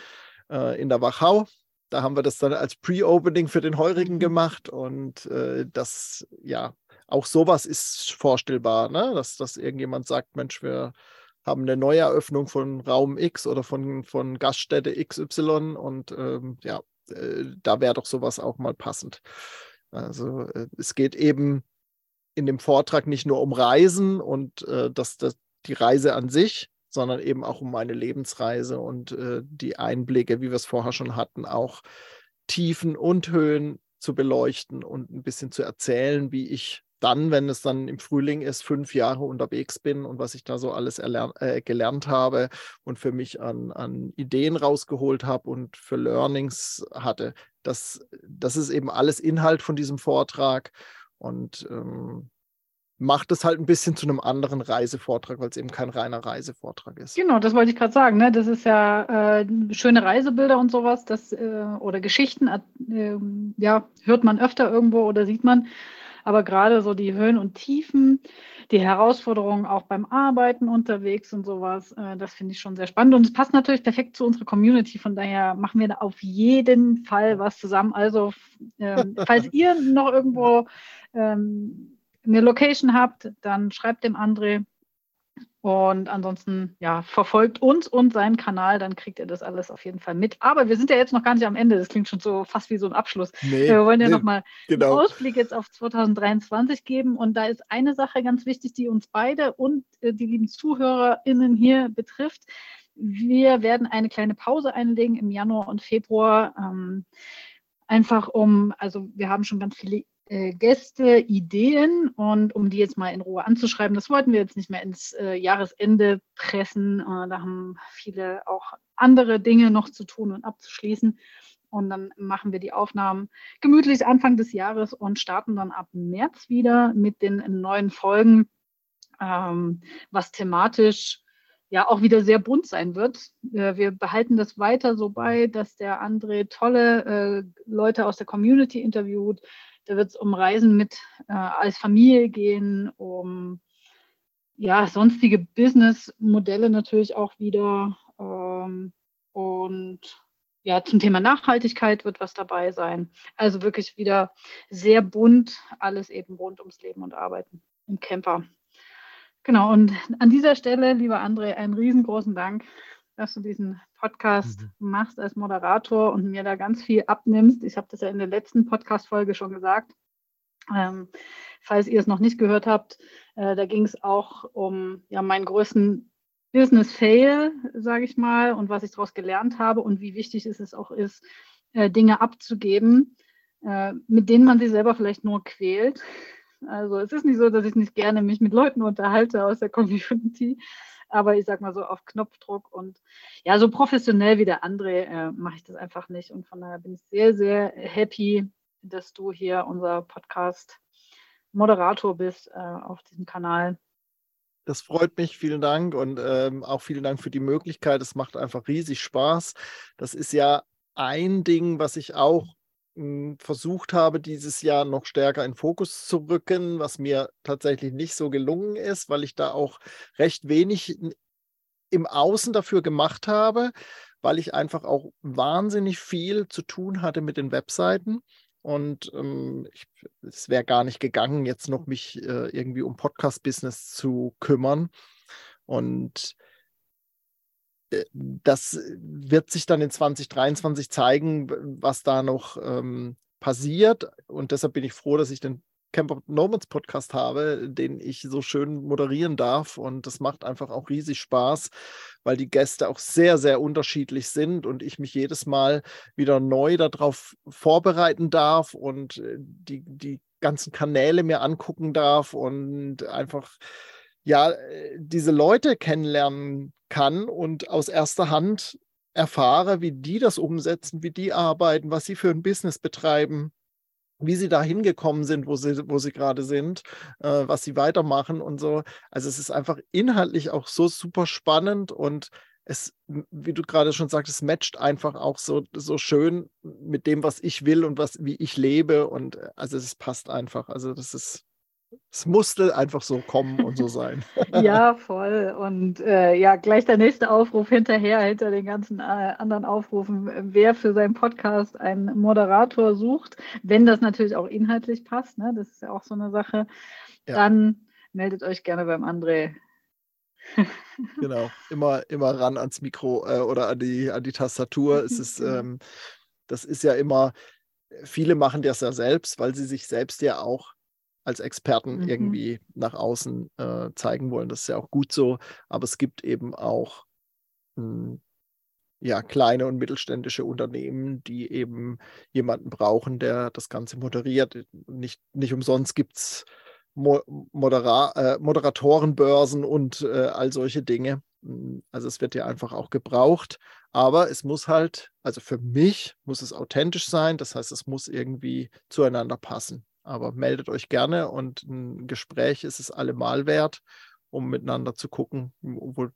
äh, in der Wachau da haben wir das dann als Pre-Opening für den Heurigen mhm. gemacht und äh, das, ja, auch sowas ist vorstellbar, ne? dass, dass irgendjemand sagt, Mensch, wir haben eine Neueröffnung von Raum X oder von, von Gaststätte XY und ähm, ja, äh, da wäre doch sowas auch mal passend. Also äh, es geht eben in dem Vortrag nicht nur um Reisen und äh, das, das, die Reise an sich, sondern eben auch um meine Lebensreise und äh, die Einblicke, wie wir es vorher schon hatten, auch Tiefen und Höhen zu beleuchten und ein bisschen zu erzählen, wie ich dann, wenn es dann im Frühling ist, fünf Jahre unterwegs bin und was ich da so alles äh, gelernt habe und für mich an, an Ideen rausgeholt habe und für Learnings hatte. Das, das ist eben alles Inhalt von diesem Vortrag. Und ähm, macht es halt ein bisschen zu einem anderen Reisevortrag, weil es eben kein reiner Reisevortrag ist. Genau, das wollte ich gerade sagen. Ne? Das ist ja äh, schöne Reisebilder und sowas, das, äh, oder Geschichten, äh, ja, hört man öfter irgendwo oder sieht man. Aber gerade so die Höhen und Tiefen, die Herausforderungen auch beim Arbeiten unterwegs und sowas, äh, das finde ich schon sehr spannend. Und es passt natürlich perfekt zu unserer Community. Von daher machen wir da auf jeden Fall was zusammen. Also, ähm, falls ihr noch irgendwo ähm, eine Location habt, dann schreibt dem André Und ansonsten, ja, verfolgt uns und seinen Kanal, dann kriegt ihr das alles auf jeden Fall mit. Aber wir sind ja jetzt noch gar nicht am Ende. Das klingt schon so fast wie so ein Abschluss. Nee, wir wollen ja nee, nochmal genau. einen Ausblick jetzt auf 2023 geben. Und da ist eine Sache ganz wichtig, die uns beide und äh, die lieben ZuhörerInnen hier betrifft. Wir werden eine kleine Pause einlegen im Januar und Februar. Ähm, einfach um, also wir haben schon ganz viele Gäste, Ideen und um die jetzt mal in Ruhe anzuschreiben, das wollten wir jetzt nicht mehr ins äh, Jahresende pressen. Äh, da haben viele auch andere Dinge noch zu tun und abzuschließen. Und dann machen wir die Aufnahmen gemütlich Anfang des Jahres und starten dann ab März wieder mit den neuen Folgen, ähm, was thematisch ja auch wieder sehr bunt sein wird. Äh, wir behalten das weiter so bei, dass der André tolle äh, Leute aus der Community interviewt, da wird es um Reisen mit äh, als Familie gehen, um ja, sonstige Businessmodelle natürlich auch wieder. Ähm, und ja, zum Thema Nachhaltigkeit wird was dabei sein. Also wirklich wieder sehr bunt, alles eben rund ums Leben und Arbeiten im Camper. Genau, und an dieser Stelle, lieber André, einen riesengroßen Dank dass du diesen Podcast mhm. machst als Moderator und mir da ganz viel abnimmst. Ich habe das ja in der letzten Podcast-Folge schon gesagt. Ähm, falls ihr es noch nicht gehört habt, äh, da ging es auch um ja, meinen größten Business-Fail, sage ich mal, und was ich daraus gelernt habe und wie wichtig es ist, auch ist, äh, Dinge abzugeben, äh, mit denen man sich selber vielleicht nur quält. Also es ist nicht so, dass ich nicht gerne mich mit Leuten unterhalte aus der Community, aber ich sag mal so auf Knopfdruck und ja, so professionell wie der andere äh, mache ich das einfach nicht. Und von daher bin ich sehr, sehr happy, dass du hier unser Podcast-Moderator bist äh, auf diesem Kanal. Das freut mich, vielen Dank und ähm, auch vielen Dank für die Möglichkeit. Es macht einfach riesig Spaß. Das ist ja ein Ding, was ich auch versucht habe, dieses Jahr noch stärker in Fokus zu rücken, was mir tatsächlich nicht so gelungen ist, weil ich da auch recht wenig im Außen dafür gemacht habe, weil ich einfach auch wahnsinnig viel zu tun hatte mit den Webseiten. Und ähm, ich, es wäre gar nicht gegangen, jetzt noch mich äh, irgendwie um Podcast-Business zu kümmern. Und das wird sich dann in 2023 zeigen, was da noch ähm, passiert. Und deshalb bin ich froh, dass ich den Camper Nomads Podcast habe, den ich so schön moderieren darf. Und das macht einfach auch riesig Spaß, weil die Gäste auch sehr, sehr unterschiedlich sind und ich mich jedes Mal wieder neu darauf vorbereiten darf und äh, die, die ganzen Kanäle mir angucken darf und einfach ja, äh, diese Leute kennenlernen kann und aus erster Hand erfahre, wie die das umsetzen, wie die arbeiten, was sie für ein Business betreiben, wie sie da hingekommen sind, wo sie, wo sie gerade sind, äh, was sie weitermachen und so. Also es ist einfach inhaltlich auch so super spannend und es, wie du gerade schon sagst, es matcht einfach auch so, so schön mit dem, was ich will und was, wie ich lebe. Und äh, also es passt einfach. Also das ist es musste einfach so kommen und so sein. ja, voll. Und äh, ja, gleich der nächste Aufruf hinterher, hinter den ganzen äh, anderen Aufrufen, wer für seinen Podcast einen Moderator sucht, wenn das natürlich auch inhaltlich passt, ne? das ist ja auch so eine Sache, ja. dann meldet euch gerne beim André. genau, immer, immer ran ans Mikro äh, oder an die, an die Tastatur. es ist, ähm, das ist ja immer, viele machen das ja selbst, weil sie sich selbst ja auch als Experten mhm. irgendwie nach außen äh, zeigen wollen. Das ist ja auch gut so, aber es gibt eben auch mh, hm, ja, kleine und mittelständische Unternehmen, die eben jemanden brauchen, der das Ganze moderiert. Nicht, nicht umsonst gibt es Mo Modera äh, Moderatorenbörsen und äh, all solche Dinge. Hm, also es wird ja einfach auch gebraucht, aber es muss halt, also für mich muss es authentisch sein, das heißt, es muss irgendwie zueinander passen. Aber meldet euch gerne und ein Gespräch ist es allemal wert, um miteinander zu gucken, wo,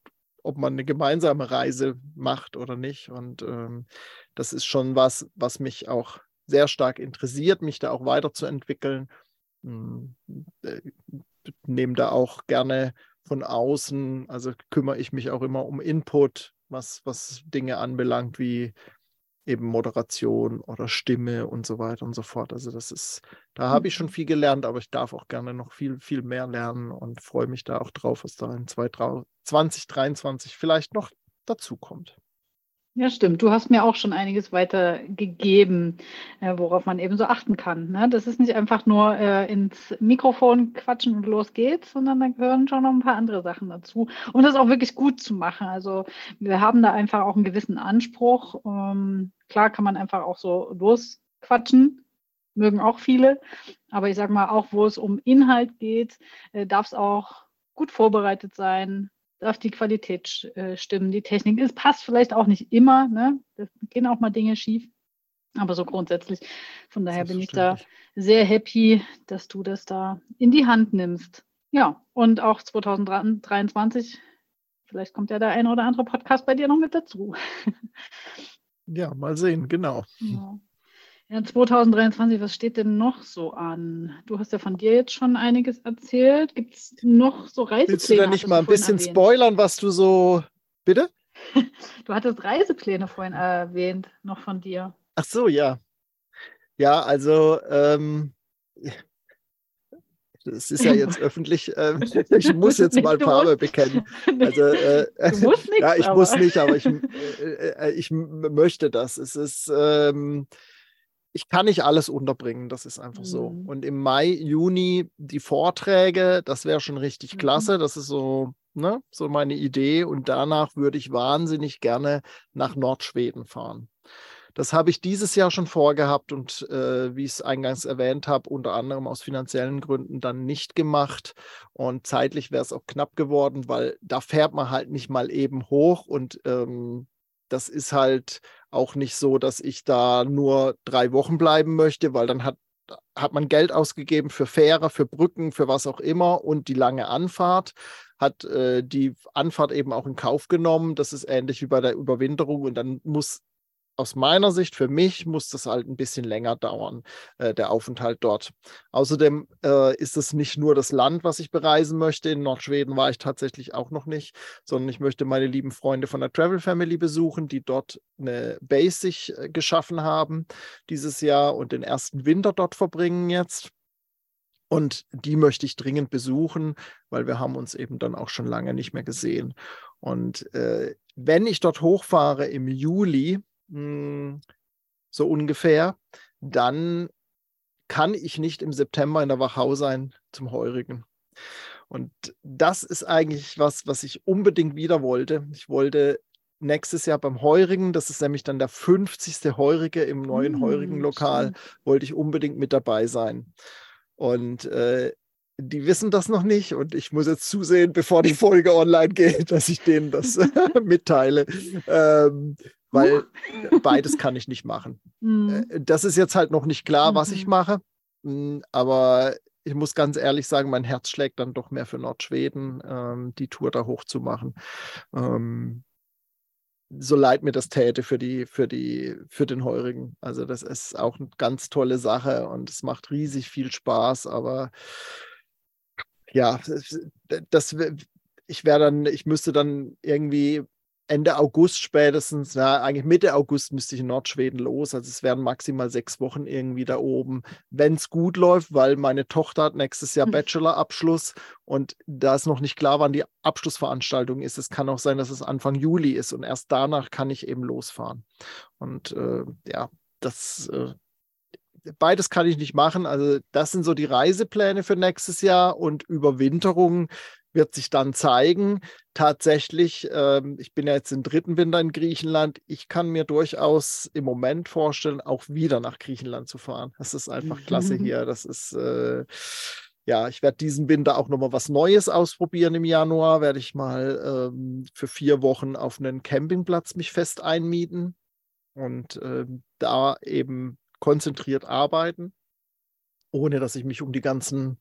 ob man eine gemeinsame Reise macht oder nicht. Und ähm, das ist schon was, was mich auch sehr stark interessiert, mich da auch weiterzuentwickeln. Hm, äh, nehme da auch gerne von außen, also kümmere ich mich auch immer um Input, was, was Dinge anbelangt, wie eben Moderation oder Stimme und so weiter und so fort. Also das ist, da habe ich schon mhm. viel gelernt, aber ich darf auch gerne noch viel, viel mehr lernen und freue mich da auch drauf, was da in 2023 vielleicht noch dazu kommt. Ja, stimmt. Du hast mir auch schon einiges weitergegeben, äh, worauf man eben so achten kann. Ne? Das ist nicht einfach nur äh, ins Mikrofon quatschen und los geht's, sondern da gehören schon noch ein paar andere Sachen dazu. Und das auch wirklich gut zu machen. Also wir haben da einfach auch einen gewissen Anspruch. Ähm, klar kann man einfach auch so losquatschen, mögen auch viele. Aber ich sage mal, auch wo es um Inhalt geht, äh, darf es auch gut vorbereitet sein, darf die Qualität äh, stimmen, die Technik. Es passt vielleicht auch nicht immer, ne? Da gehen auch mal Dinge schief. Aber so grundsätzlich, von daher bin ich da sehr happy, dass du das da in die Hand nimmst. Ja, und auch 2023, vielleicht kommt ja der eine oder andere Podcast bei dir noch mit dazu. Ja, mal sehen, genau. Ja. Ja, 2023, was steht denn noch so an? Du hast ja von dir jetzt schon einiges erzählt. Gibt es noch so Reisepläne? Willst du denn nicht mal ein bisschen erwähnt? spoilern, was du so. Bitte? du hattest Reisepläne vorhin erwähnt, noch von dir. Ach so, ja. Ja, also ähm, das ist ja jetzt öffentlich. Äh, ich muss jetzt mal Farbe bekennen. Also, äh, du musst nichts, ja, ich aber. muss nicht, aber ich, äh, äh ich möchte das. Es ist. Ähm, ich kann nicht alles unterbringen, das ist einfach mhm. so. Und im Mai, Juni die Vorträge, das wäre schon richtig mhm. klasse. Das ist so, ne, so meine Idee. Und danach würde ich wahnsinnig gerne nach Nordschweden fahren. Das habe ich dieses Jahr schon vorgehabt und äh, wie ich es eingangs erwähnt habe, unter anderem aus finanziellen Gründen dann nicht gemacht. Und zeitlich wäre es auch knapp geworden, weil da fährt man halt nicht mal eben hoch und ähm, das ist halt auch nicht so, dass ich da nur drei Wochen bleiben möchte, weil dann hat, hat man Geld ausgegeben für Fähre, für Brücken, für was auch immer und die lange Anfahrt hat äh, die Anfahrt eben auch in Kauf genommen. Das ist ähnlich wie bei der Überwinterung und dann muss aus meiner Sicht, für mich, muss das halt ein bisschen länger dauern, äh, der Aufenthalt dort. Außerdem äh, ist es nicht nur das Land, was ich bereisen möchte. In Nordschweden war ich tatsächlich auch noch nicht, sondern ich möchte meine lieben Freunde von der Travel Family besuchen, die dort eine Base sich äh, geschaffen haben dieses Jahr und den ersten Winter dort verbringen jetzt. Und die möchte ich dringend besuchen, weil wir haben uns eben dann auch schon lange nicht mehr gesehen. Und äh, wenn ich dort hochfahre im Juli, hm, so ungefähr, dann kann ich nicht im September in der Wachau sein zum Heurigen. Und das ist eigentlich was, was ich unbedingt wieder wollte. Ich wollte nächstes Jahr beim Heurigen, das ist nämlich dann der 50. Heurige im neuen mmh, Heurigen-Lokal, wollte ich unbedingt mit dabei sein. Und äh, die wissen das noch nicht und ich muss jetzt zusehen, bevor die Folge online geht, dass ich denen das mitteile. Ähm, weil beides kann ich nicht machen. Mhm. Das ist jetzt halt noch nicht klar, was ich mhm. mache, hm, aber ich muss ganz ehrlich sagen, mein Herz schlägt dann doch mehr für Nordschweden, ähm, die Tour da hoch zu machen. Ähm, so leid mir das täte für die, für die, für den Heurigen. Also das ist auch eine ganz tolle Sache und es macht riesig viel Spaß, aber ja, das, ich wäre dann, ich müsste dann irgendwie Ende August spätestens, ja, eigentlich Mitte August müsste ich in Nordschweden los. Also es wären maximal sechs Wochen irgendwie da oben, wenn es gut läuft, weil meine Tochter hat nächstes Jahr hm. Bachelorabschluss und da ist noch nicht klar, wann die Abschlussveranstaltung ist. Es kann auch sein, dass es Anfang Juli ist und erst danach kann ich eben losfahren. Und äh, ja, das äh, beides kann ich nicht machen. Also das sind so die Reisepläne für nächstes Jahr und Überwinterung wird sich dann zeigen. Tatsächlich, ähm, ich bin ja jetzt im dritten Winter in Griechenland. Ich kann mir durchaus im Moment vorstellen, auch wieder nach Griechenland zu fahren. Das ist einfach klasse hier. Das ist, äh, ja, ich werde diesen Winter auch nochmal was Neues ausprobieren. Im Januar werde ich mal ähm, für vier Wochen auf einen Campingplatz mich fest einmieten und äh, da eben konzentriert arbeiten, ohne dass ich mich um die ganzen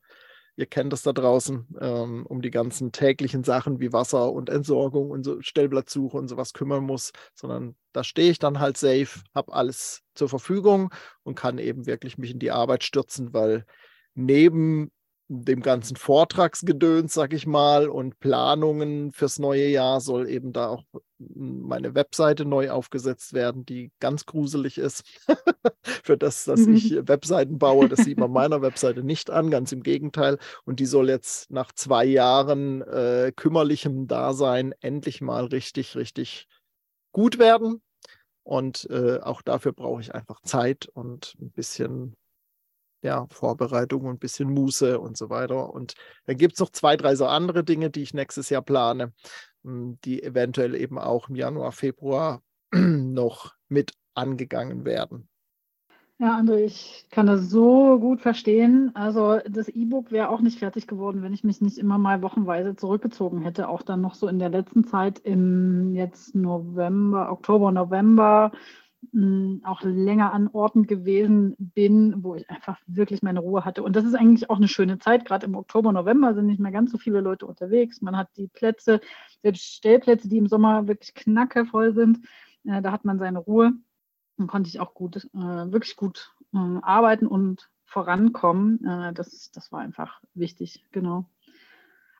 ihr kennt das da draußen, ähm, um die ganzen täglichen Sachen wie Wasser und Entsorgung und so Stellplatzsuche und sowas kümmern muss, sondern da stehe ich dann halt safe, habe alles zur Verfügung und kann eben wirklich mich in die Arbeit stürzen, weil neben dem ganzen Vortragsgedöns, sag ich mal, und Planungen fürs neue Jahr soll eben da auch meine Webseite neu aufgesetzt werden, die ganz gruselig ist. Für das, dass mhm. ich Webseiten baue, das sieht man meiner Webseite nicht an, ganz im Gegenteil. Und die soll jetzt nach zwei Jahren äh, kümmerlichem Dasein endlich mal richtig, richtig gut werden. Und äh, auch dafür brauche ich einfach Zeit und ein bisschen ja, Vorbereitung und ein bisschen Muße und so weiter. Und dann gibt es noch zwei, drei so andere Dinge, die ich nächstes Jahr plane, hm, die eventuell eben auch im Januar, Februar noch mit angegangen werden. Ja, André, ich kann das so gut verstehen. Also das E-Book wäre auch nicht fertig geworden, wenn ich mich nicht immer mal wochenweise zurückgezogen hätte. Auch dann noch so in der letzten Zeit im jetzt November, Oktober, November auch länger an Orten gewesen bin, wo ich einfach wirklich meine Ruhe hatte. Und das ist eigentlich auch eine schöne Zeit. Gerade im Oktober, November sind nicht mehr ganz so viele Leute unterwegs. Man hat die Plätze, selbst Stellplätze, die im Sommer wirklich knackevoll sind. Äh, da hat man seine Ruhe. Dann konnte ich auch gut, äh, wirklich gut äh, arbeiten und vorankommen. Das, das war einfach wichtig, genau.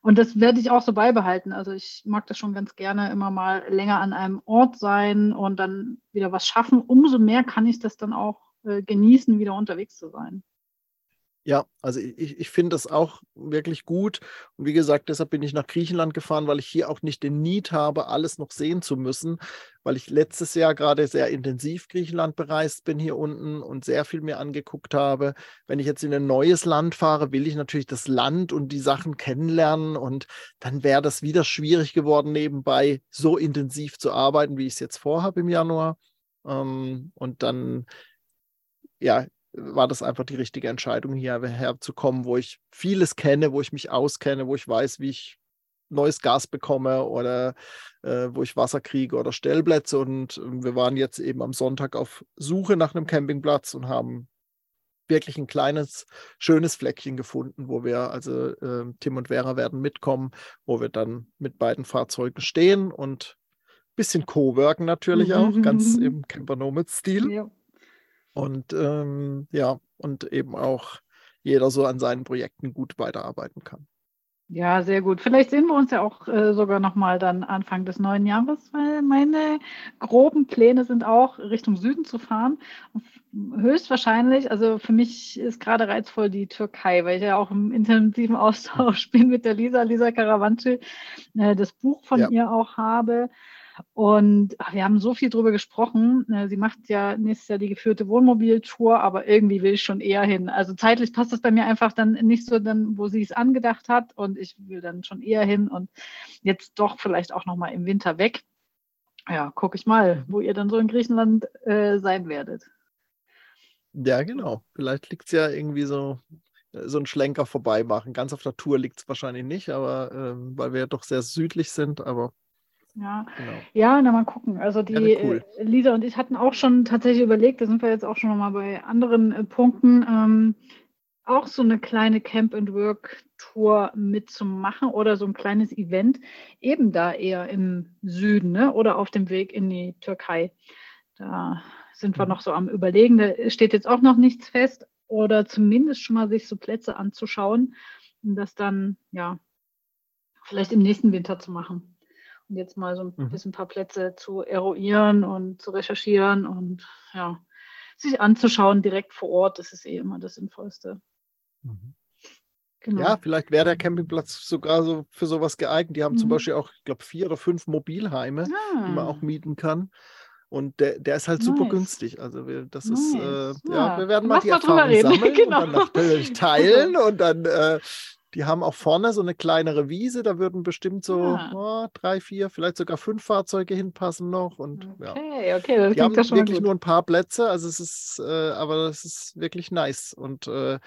Und das werde ich auch so beibehalten. Also ich mag das schon ganz gerne immer mal länger an einem Ort sein und dann wieder was schaffen. Umso mehr kann ich das dann auch äh, genießen, wieder unterwegs zu sein. Ja, also ich, ich finde das auch wirklich gut. Und wie gesagt, deshalb bin ich nach Griechenland gefahren, weil ich hier auch nicht den Need habe, alles noch sehen zu müssen, weil ich letztes Jahr gerade sehr intensiv Griechenland bereist bin hier unten und sehr viel mir angeguckt habe. Wenn ich jetzt in ein neues Land fahre, will ich natürlich das Land und die Sachen kennenlernen und dann wäre das wieder schwierig geworden, nebenbei so intensiv zu arbeiten, wie ich es jetzt vorhabe im Januar. Ähm, und dann ja, war das einfach die richtige Entscheidung, hierher zu kommen, wo ich vieles kenne, wo ich mich auskenne, wo ich weiß, wie ich neues Gas bekomme oder äh, wo ich Wasser kriege oder Stellplätze. Und äh, wir waren jetzt eben am Sonntag auf Suche nach einem Campingplatz und haben wirklich ein kleines, schönes Fleckchen gefunden, wo wir, also äh, Tim und Vera werden mitkommen, wo wir dann mit beiden Fahrzeugen stehen und ein bisschen co-worken natürlich auch, ganz im Camper Nomad-Stil. Ja. Und ähm, ja, und eben auch jeder so an seinen Projekten gut weiterarbeiten kann. Ja, sehr gut. Vielleicht sehen wir uns ja auch äh, sogar nochmal dann Anfang des neuen Jahres, weil meine groben Pläne sind auch Richtung Süden zu fahren. Höchstwahrscheinlich, also für mich ist gerade reizvoll die Türkei, weil ich ja auch im intensiven Austausch bin mit der Lisa, Lisa Karavanci, äh, das Buch von ja. ihr auch habe. Und ach, wir haben so viel drüber gesprochen. Äh, sie macht ja nächstes Jahr die geführte Wohnmobiltour, aber irgendwie will ich schon eher hin. Also zeitlich passt das bei mir einfach dann nicht so, dann, wo sie es angedacht hat. Und ich will dann schon eher hin und jetzt doch vielleicht auch nochmal im Winter weg. Ja, gucke ich mal, wo ihr dann so in Griechenland äh, sein werdet. Ja, genau. Vielleicht liegt es ja irgendwie so, äh, so ein Schlenker vorbei machen. Ganz auf der Tour liegt es wahrscheinlich nicht, aber ähm, weil wir ja doch sehr südlich sind, aber ja, genau. ja, na mal gucken. Also die ja, cool. Äh, Lisa und ich hatten auch schon tatsächlich überlegt, da sind wir jetzt auch schon nochmal bei anderen äh, Punkten, ähm, auch so eine kleine Camp-and-Work-Tour mitzumachen oder so ein kleines Event, eben da eher im Süden ne? oder auf dem Weg in die Türkei. Da sind wir mhm. noch so am Überlegen. Da steht jetzt auch noch nichts fest oder zumindest schon mal sich so Plätze anzuschauen und das dann, ja, vielleicht im nächsten Winter zu machen und jetzt mal so ein mhm. bisschen ein paar Plätze zu eruieren und zu recherchieren und ja, sich anzuschauen direkt vor Ort, das ist eh immer das Sinnvollste. Mhm. Genau. Ja, vielleicht wäre der Campingplatz sogar so für sowas geeignet. Die haben mhm. zum Beispiel auch, ich glaube, vier oder fünf Mobilheime, ah. die man auch mieten kann. Und der, der ist halt nice. super günstig. Also wir, das nice. ist, äh, ja. ja. wir werden mal die Erfahrung sammeln genau. und dann natürlich teilen und dann äh, die haben auch vorne so eine kleinere Wiese, da würden bestimmt so ja. oh, drei, vier, vielleicht sogar fünf Fahrzeuge hinpassen noch. Und okay, ja. okay, das die haben wirklich gut. nur ein paar Plätze, also es ist, äh, aber das ist wirklich nice. Und äh,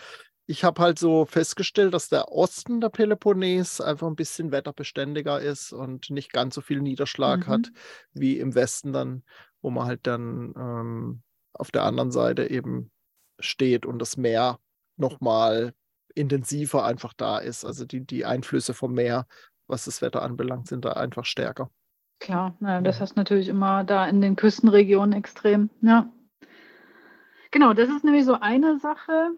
ich habe halt so festgestellt, dass der Osten der Peloponnes einfach ein bisschen wetterbeständiger ist und nicht ganz so viel Niederschlag mhm. hat wie im Westen dann, wo man halt dann ähm, auf der anderen Seite eben steht und das Meer nochmal intensiver einfach da ist. Also die, die Einflüsse vom Meer, was das Wetter anbelangt, sind da einfach stärker. Klar, ja, das hast natürlich immer da in den Küstenregionen extrem. Ja. Genau, das ist nämlich so eine Sache.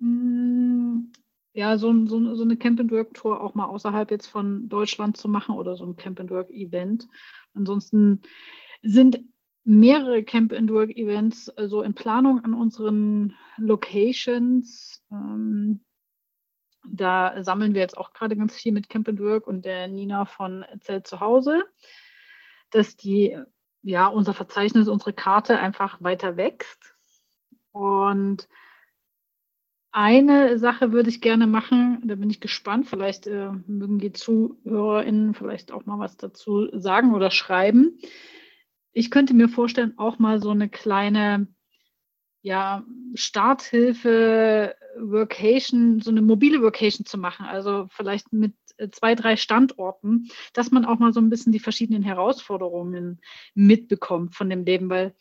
Hm, ja, so, so, so eine Camp-and-Work-Tour auch mal außerhalb jetzt von Deutschland zu machen oder so ein Camp-and-Work-Event. Ansonsten sind mehrere Camp-and-Work-Events so also in Planung an unseren Locations. Ähm, da sammeln wir jetzt auch gerade ganz viel mit Camp and Work und der Nina von Zelt zu Hause, dass die, ja, unser Verzeichnis, unsere Karte einfach weiter wächst. Und eine Sache würde ich gerne machen, da bin ich gespannt. Vielleicht äh, mögen die ZuhörerInnen vielleicht auch mal was dazu sagen oder schreiben. Ich könnte mir vorstellen, auch mal so eine kleine ja, Starthilfe, Workation, so eine mobile Workation zu machen. Also vielleicht mit äh, zwei, drei Standorten, dass man auch mal so ein bisschen die verschiedenen Herausforderungen mitbekommt von dem Leben, weil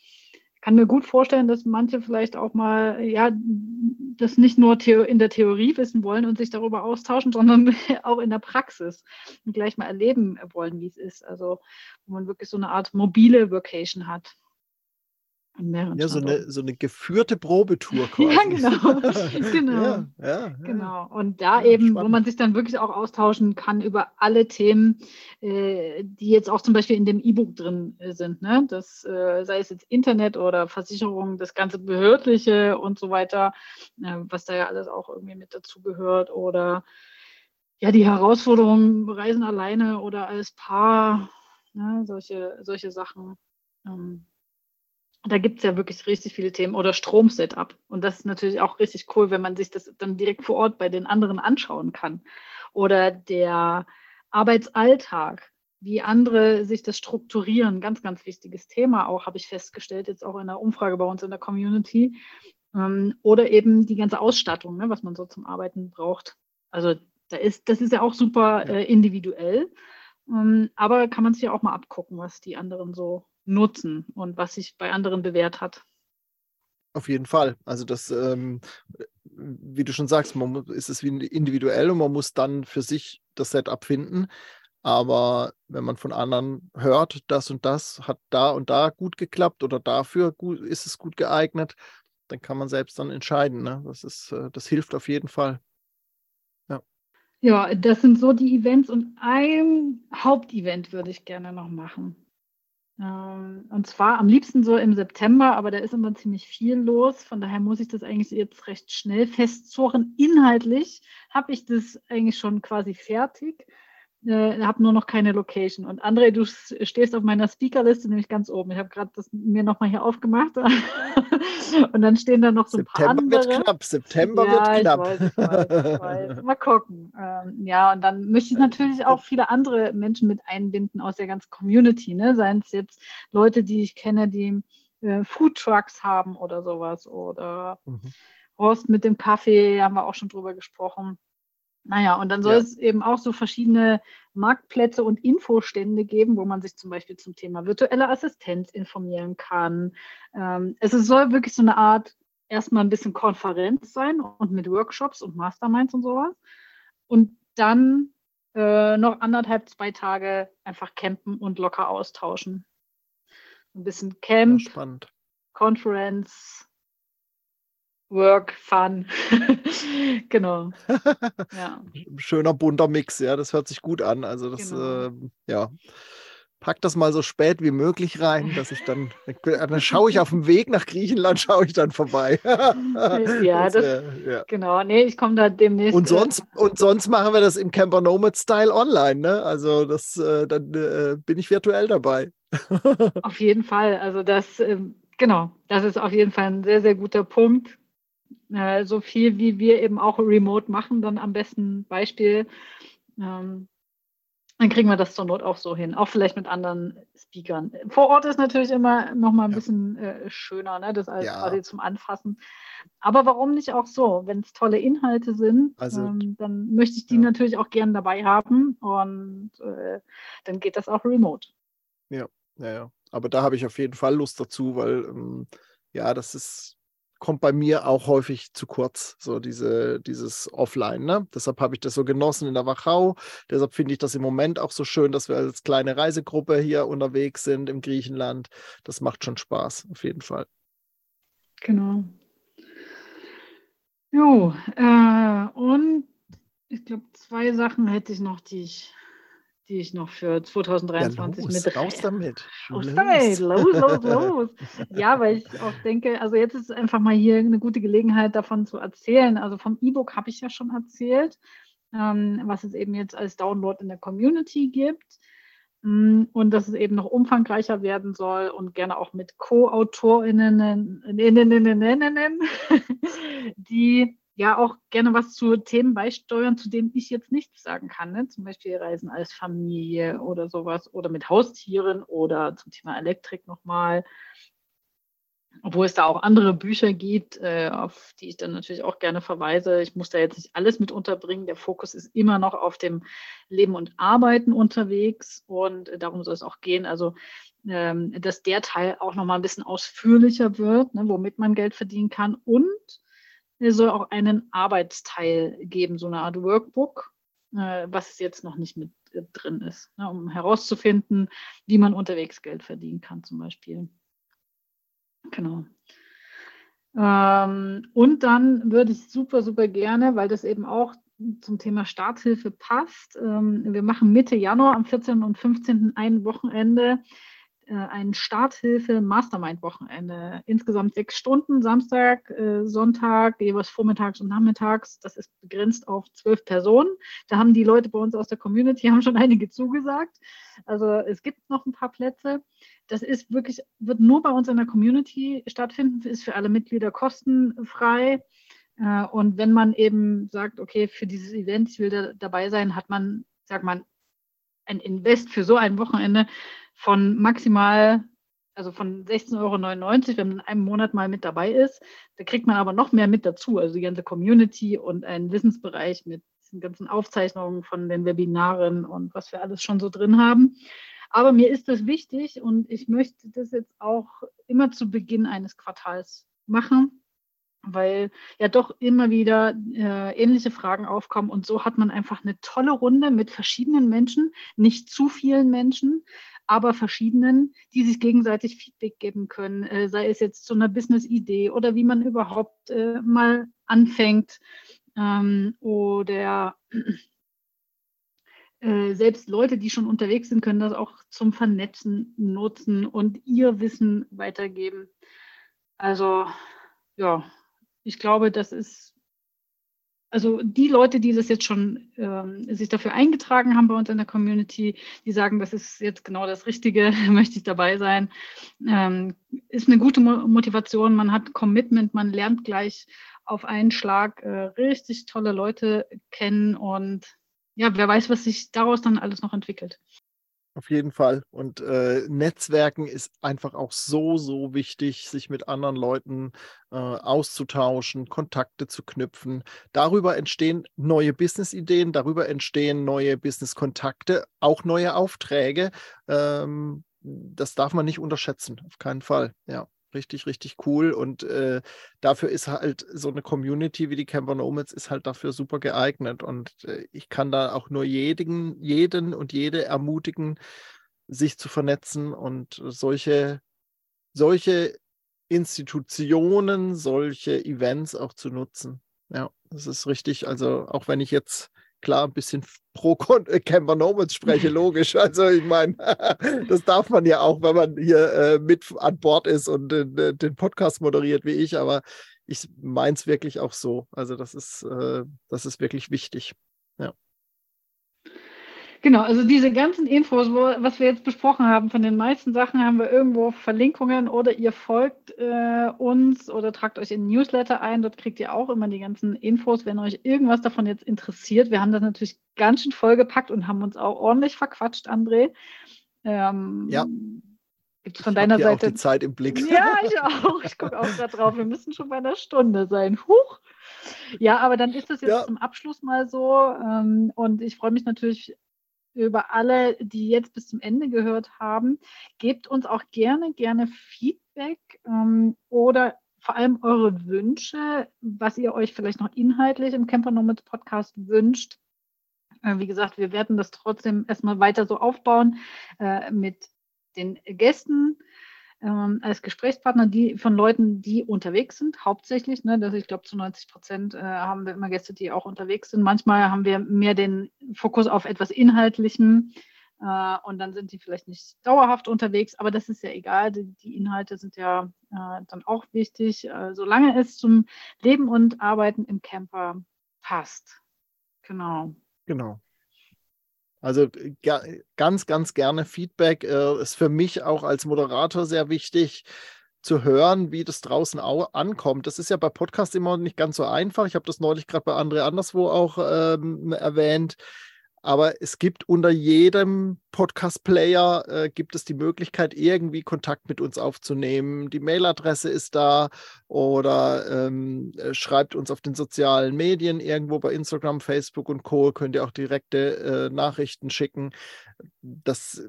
kann mir gut vorstellen, dass manche vielleicht auch mal, ja, das nicht nur in der Theorie wissen wollen und sich darüber austauschen, sondern auch in der Praxis und gleich mal erleben wollen, wie es ist. Also, wo man wirklich so eine Art mobile Vocation hat. Ja, so eine, so eine geführte Probetour quasi. Ja, genau. genau. Ja, ja, genau. Und da eben, spannend. wo man sich dann wirklich auch austauschen kann über alle Themen, äh, die jetzt auch zum Beispiel in dem E-Book drin äh, sind. Ne? Das äh, sei es jetzt Internet oder Versicherung, das ganze Behördliche und so weiter, äh, was da ja alles auch irgendwie mit dazu gehört. Oder ja, die Herausforderungen, Reisen alleine oder als Paar, ne? solche, solche Sachen. Ähm, da gibt es ja wirklich richtig viele Themen oder Stromsetup. Und das ist natürlich auch richtig cool, wenn man sich das dann direkt vor Ort bei den anderen anschauen kann. Oder der Arbeitsalltag, wie andere sich das strukturieren, ganz, ganz wichtiges Thema auch, habe ich festgestellt, jetzt auch in der Umfrage bei uns in der Community. Ähm, oder eben die ganze Ausstattung, ne, was man so zum Arbeiten braucht. Also da ist, das ist ja auch super äh, individuell. Ähm, aber kann man sich ja auch mal abgucken, was die anderen so nutzen und was sich bei anderen bewährt hat. Auf jeden Fall. Also das, ähm, wie du schon sagst, man ist es wie individuell und man muss dann für sich das Setup finden. Aber wenn man von anderen hört, das und das hat da und da gut geklappt oder dafür gut, ist es gut geeignet, dann kann man selbst dann entscheiden. Ne? Das, ist, äh, das hilft auf jeden Fall. Ja. ja, das sind so die Events und ein Hauptevent würde ich gerne noch machen. Ähm, und zwar am liebsten so im September, aber da ist immer ziemlich viel los. Von daher muss ich das eigentlich jetzt recht schnell festzurren. Inhaltlich habe ich das eigentlich schon quasi fertig äh, habe nur noch keine Location. Und André, du stehst auf meiner Speakerliste nämlich ganz oben. Ich habe gerade das mir nochmal hier aufgemacht. und dann stehen da noch so ein September paar andere. wird knapp. September ja, wird knapp. Ich weiß, ich weiß, ich weiß. Mal gucken. Ähm, ja, und dann möchte ich natürlich auch viele andere Menschen mit einbinden aus der ganzen Community. Ne? Seien es jetzt Leute, die ich kenne, die äh, Food Trucks haben oder sowas. Oder mhm. Horst mit dem Kaffee, haben wir auch schon drüber gesprochen. Naja, und dann soll ja. es eben auch so verschiedene Marktplätze und Infostände geben, wo man sich zum Beispiel zum Thema virtuelle Assistenz informieren kann. Ähm, es soll wirklich so eine Art erstmal ein bisschen Konferenz sein und mit Workshops und Masterminds und sowas. Und dann äh, noch anderthalb, zwei Tage einfach campen und locker austauschen. Ein bisschen Camp, ja, Conference, Work, Fun. genau. Ja. Schöner bunter Mix, ja, das hört sich gut an. Also das, genau. äh, ja, pack das mal so spät wie möglich rein, dass ich dann, dann schaue ich auf dem Weg nach Griechenland, schaue ich dann vorbei. ja, das, das ja. genau. Nee, ich komme da demnächst. Und äh, sonst, und sonst machen wir das im Camper Nomad Style online, ne? Also das, äh, dann äh, bin ich virtuell dabei. auf jeden Fall. Also das, ähm, genau, das ist auf jeden Fall ein sehr, sehr guter Punkt äh, so viel wie wir eben auch remote machen, dann am besten Beispiel. Ähm, dann kriegen wir das zur Not auch so hin, auch vielleicht mit anderen Speakern. Vor Ort ist natürlich immer noch mal ein ja. bisschen äh, schöner, ne? das alles ja. quasi zum Anfassen. Aber warum nicht auch so? Wenn es tolle Inhalte sind, also, ähm, dann möchte ich die ja. natürlich auch gerne dabei haben und äh, dann geht das auch remote. Ja, ja, ja. Aber da habe ich auf jeden Fall Lust dazu, weil ähm, ja, das ist kommt bei mir auch häufig zu kurz, so diese, dieses Offline. Ne? Deshalb habe ich das so genossen in der Wachau. Deshalb finde ich das im Moment auch so schön, dass wir als kleine Reisegruppe hier unterwegs sind im Griechenland. Das macht schon Spaß, auf jeden Fall. Genau. Jo, äh, und Ich glaube, zwei Sachen hätte ich noch, die ich, die ich noch für 2023 ja, los, mit raus damit. Raus damit. Los, los, los. ja, weil ich auch denke, also jetzt ist einfach mal hier eine gute Gelegenheit, davon zu erzählen. Also vom E-Book habe ich ja schon erzählt, ähm, was es eben jetzt als Download in der Community gibt. Mm, und dass es eben noch umfangreicher werden soll und gerne auch mit Co-AutorInnen, die ja auch gerne was zu Themen beisteuern, zu denen ich jetzt nichts sagen kann. Ne? Zum Beispiel Reisen als Familie oder sowas oder mit Haustieren oder zum Thema Elektrik nochmal. Obwohl es da auch andere Bücher gibt, äh, auf die ich dann natürlich auch gerne verweise. Ich muss da jetzt nicht alles mit unterbringen. Der Fokus ist immer noch auf dem Leben und Arbeiten unterwegs und darum soll es auch gehen. Also, ähm, dass der Teil auch nochmal ein bisschen ausführlicher wird, ne, womit man Geld verdienen kann. Und es soll auch einen Arbeitsteil geben, so eine Art Workbook, äh, was jetzt noch nicht mit äh, drin ist, ne, um herauszufinden, wie man unterwegs Geld verdienen kann, zum Beispiel. Genau. Ähm, und dann würde ich super, super gerne, weil das eben auch zum Thema Starthilfe passt. Ähm, wir machen Mitte Januar am 14. und 15. ein Wochenende ein Starthilfe-Mastermind-Wochenende. Insgesamt sechs Stunden, Samstag, äh, Sonntag, jeweils vormittags und nachmittags. Das ist begrenzt auf zwölf Personen. Da haben die Leute bei uns aus der Community haben schon einige zugesagt. Also es gibt noch ein paar Plätze. Das ist wirklich, wird nur bei uns in der Community stattfinden, ist für alle Mitglieder kostenfrei. Äh, und wenn man eben sagt, okay, für dieses Event, ich will da dabei sein, hat man, sagt man, ein Invest für so ein Wochenende von maximal, also von 16,99 Euro, wenn man in einem Monat mal mit dabei ist. Da kriegt man aber noch mehr mit dazu, also die ganze Community und einen Wissensbereich mit den ganzen Aufzeichnungen von den Webinaren und was wir alles schon so drin haben. Aber mir ist das wichtig und ich möchte das jetzt auch immer zu Beginn eines Quartals machen, weil ja doch immer wieder äh, ähnliche Fragen aufkommen und so hat man einfach eine tolle Runde mit verschiedenen Menschen, nicht zu vielen Menschen, aber verschiedenen, die sich gegenseitig Feedback geben können, äh, sei es jetzt zu einer Business-Idee oder wie man überhaupt äh, mal anfängt ähm, oder äh, selbst Leute, die schon unterwegs sind, können das auch zum Vernetzen nutzen und ihr Wissen weitergeben. Also ja, ich glaube, das ist, also die Leute, die das jetzt schon ähm, sich dafür eingetragen haben bei uns in der Community, die sagen, das ist jetzt genau das Richtige, möchte ich dabei sein, ähm, ist eine gute Mo Motivation. Man hat Commitment, man lernt gleich auf einen Schlag äh, richtig tolle Leute kennen und ja, wer weiß, was sich daraus dann alles noch entwickelt. Auf jeden Fall. Und äh, Netzwerken ist einfach auch so, so wichtig, sich mit anderen Leuten äh, auszutauschen, Kontakte zu knüpfen. Darüber entstehen neue Business-Ideen, darüber entstehen neue Business-Kontakte, auch neue Aufträge. Ähm, das darf man nicht unterschätzen, auf keinen Fall. Ja. Richtig, richtig cool. Und äh, dafür ist halt so eine Community wie die Camper Nomads ist halt dafür super geeignet. Und äh, ich kann da auch nur jeden, jeden und jede ermutigen, sich zu vernetzen und solche, solche Institutionen, solche Events auch zu nutzen. Ja, das ist richtig. Also auch wenn ich jetzt klar ein bisschen pro äh, Camper Nomads spreche, logisch. Also ich meine, das darf man ja auch, wenn man hier äh, mit an Bord ist und äh, den Podcast moderiert wie ich, aber ich meine es wirklich auch so. Also das ist, äh, das ist wirklich wichtig. Ja. Genau, also diese ganzen Infos, wo, was wir jetzt besprochen haben, von den meisten Sachen haben wir irgendwo Verlinkungen oder ihr folgt äh, uns oder tragt euch in Newsletter ein. Dort kriegt ihr auch immer die ganzen Infos, wenn euch irgendwas davon jetzt interessiert. Wir haben das natürlich ganz schön vollgepackt und haben uns auch ordentlich verquatscht, André. Ähm, ja. Gibt es von ich deiner Seite. Auch die Zeit im Blick. Ja, ich auch. Ich gucke auch gerade drauf. Wir müssen schon bei einer Stunde sein. Huch. Ja, aber dann ist das jetzt ja. zum Abschluss mal so. Ähm, und ich freue mich natürlich über alle, die jetzt bis zum Ende gehört haben. Gebt uns auch gerne, gerne Feedback ähm, oder vor allem eure Wünsche, was ihr euch vielleicht noch inhaltlich im Camper Nomads Podcast wünscht. Äh, wie gesagt, wir werden das trotzdem erstmal weiter so aufbauen äh, mit den Gästen. Ähm, als Gesprächspartner, die von Leuten, die unterwegs sind, hauptsächlich. Ne, dass ich glaube, zu 90 Prozent äh, haben wir immer Gäste, die auch unterwegs sind. Manchmal haben wir mehr den Fokus auf etwas Inhaltlichem äh, und dann sind die vielleicht nicht dauerhaft unterwegs, aber das ist ja egal. Die, die Inhalte sind ja äh, dann auch wichtig, äh, solange es zum Leben und Arbeiten im Camper passt. Genau. Genau. Also ganz, ganz gerne Feedback. Äh, ist für mich auch als Moderator sehr wichtig zu hören, wie das draußen ankommt. Das ist ja bei Podcasts immer nicht ganz so einfach. Ich habe das neulich gerade bei André anderswo auch ähm, erwähnt. Aber es gibt unter jedem Podcast-Player äh, gibt es die Möglichkeit, irgendwie Kontakt mit uns aufzunehmen. Die Mailadresse ist da oder ähm, äh, schreibt uns auf den sozialen Medien irgendwo bei Instagram, Facebook und Co. Könnt ihr auch direkte äh, Nachrichten schicken. Das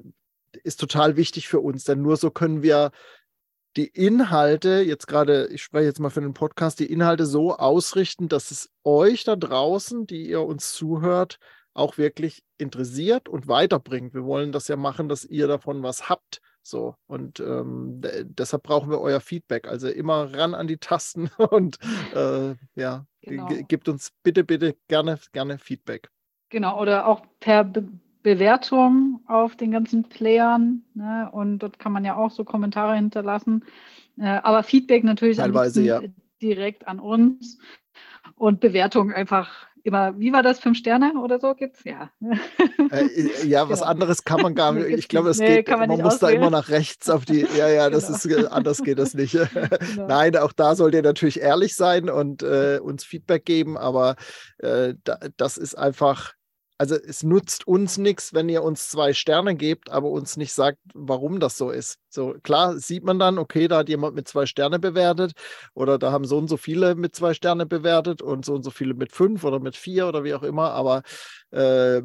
ist total wichtig für uns, denn nur so können wir die Inhalte, jetzt gerade, ich spreche jetzt mal für den Podcast, die Inhalte so ausrichten, dass es euch da draußen, die ihr uns zuhört, auch wirklich interessiert und weiterbringt. Wir wollen das ja machen, dass ihr davon was habt. So, und ähm, deshalb brauchen wir euer Feedback. Also immer ran an die Tasten und äh, ja, genau. gibt uns bitte, bitte gerne, gerne Feedback. Genau, oder auch per Be Bewertung auf den ganzen Playern. Ne? Und dort kann man ja auch so Kommentare hinterlassen. Äh, aber Feedback natürlich Teilweise, ja. direkt an uns und Bewertung einfach immer, wie war das, fünf Sterne oder so gibt's? Ja. Äh, ja, was genau. anderes kann man gar nicht. Ich glaube, es nee, geht, man, man muss auswählen. da immer nach rechts auf die, ja, ja, das genau. ist, anders geht das nicht. genau. Nein, auch da sollt ihr natürlich ehrlich sein und äh, uns Feedback geben, aber äh, da, das ist einfach, also es nutzt uns nichts, wenn ihr uns zwei Sterne gebt, aber uns nicht sagt, warum das so ist. So klar sieht man dann, okay, da hat jemand mit zwei Sterne bewertet oder da haben so und so viele mit zwei Sterne bewertet und so und so viele mit fünf oder mit vier oder wie auch immer, aber äh,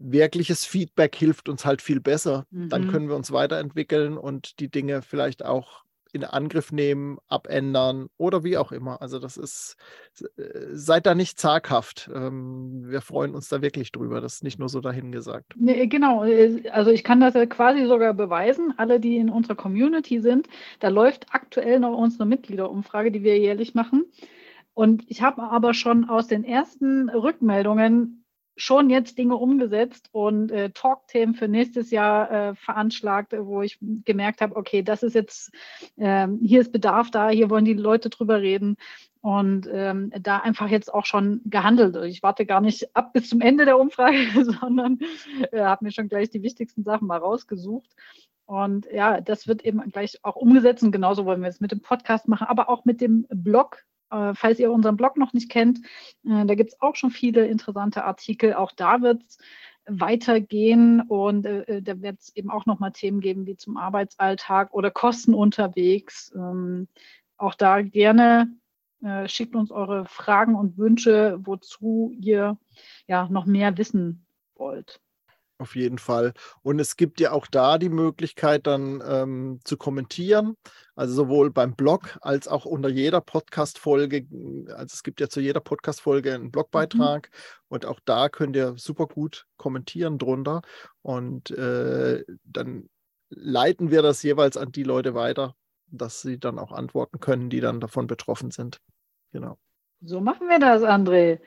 wirkliches Feedback hilft uns halt viel besser. Mhm. Dann können wir uns weiterentwickeln und die Dinge vielleicht auch in Angriff nehmen, abändern oder wie auch immer. Also das ist, äh, seid da nicht zaghaft. Ähm, wir freuen uns da wirklich drüber. Das ist nicht nur so dahingesagt. Nee, genau. Äh, also ich kann das ja quasi sogar beweisen. Alle, die in unserer Community sind, da läuft aktuell noch unsere Mitgliederumfrage, die wir jährlich machen. Und ich habe aber schon aus den ersten Rückmeldungen schon jetzt Dinge umgesetzt und äh, Talk-Themen für nächstes Jahr äh, veranschlagt, wo ich gemerkt habe, okay, das ist jetzt, äh, hier ist Bedarf da, hier wollen die Leute drüber reden und ähm, da einfach jetzt auch schon gehandelt. Ich warte gar nicht ab bis zum Ende der Umfrage, sondern äh, habe mir schon gleich die wichtigsten Sachen mal rausgesucht. Und ja, das wird eben gleich auch umgesetzt und genauso wollen wir es mit dem Podcast machen, aber auch mit dem Blog äh, falls ihr unseren Blog noch nicht kennt, äh, da gibt es auch schon viele interessante Artikel. Auch da wird es weitergehen und äh, da wird es eben auch nochmal Themen geben wie zum Arbeitsalltag oder Kosten unterwegs. Ähm, auch da gerne äh, schickt uns eure Fragen und Wünsche, wozu ihr ja noch mehr wissen wollt. Auf jeden Fall. Und es gibt ja auch da die Möglichkeit, dann ähm, zu kommentieren. Also sowohl beim Blog als auch unter jeder Podcast-Folge. Also es gibt ja zu jeder Podcast-Folge einen Blogbeitrag. Mhm. Und auch da könnt ihr super gut kommentieren drunter. Und äh, dann leiten wir das jeweils an die Leute weiter, dass sie dann auch antworten können, die dann davon betroffen sind. Genau. So machen wir das, André.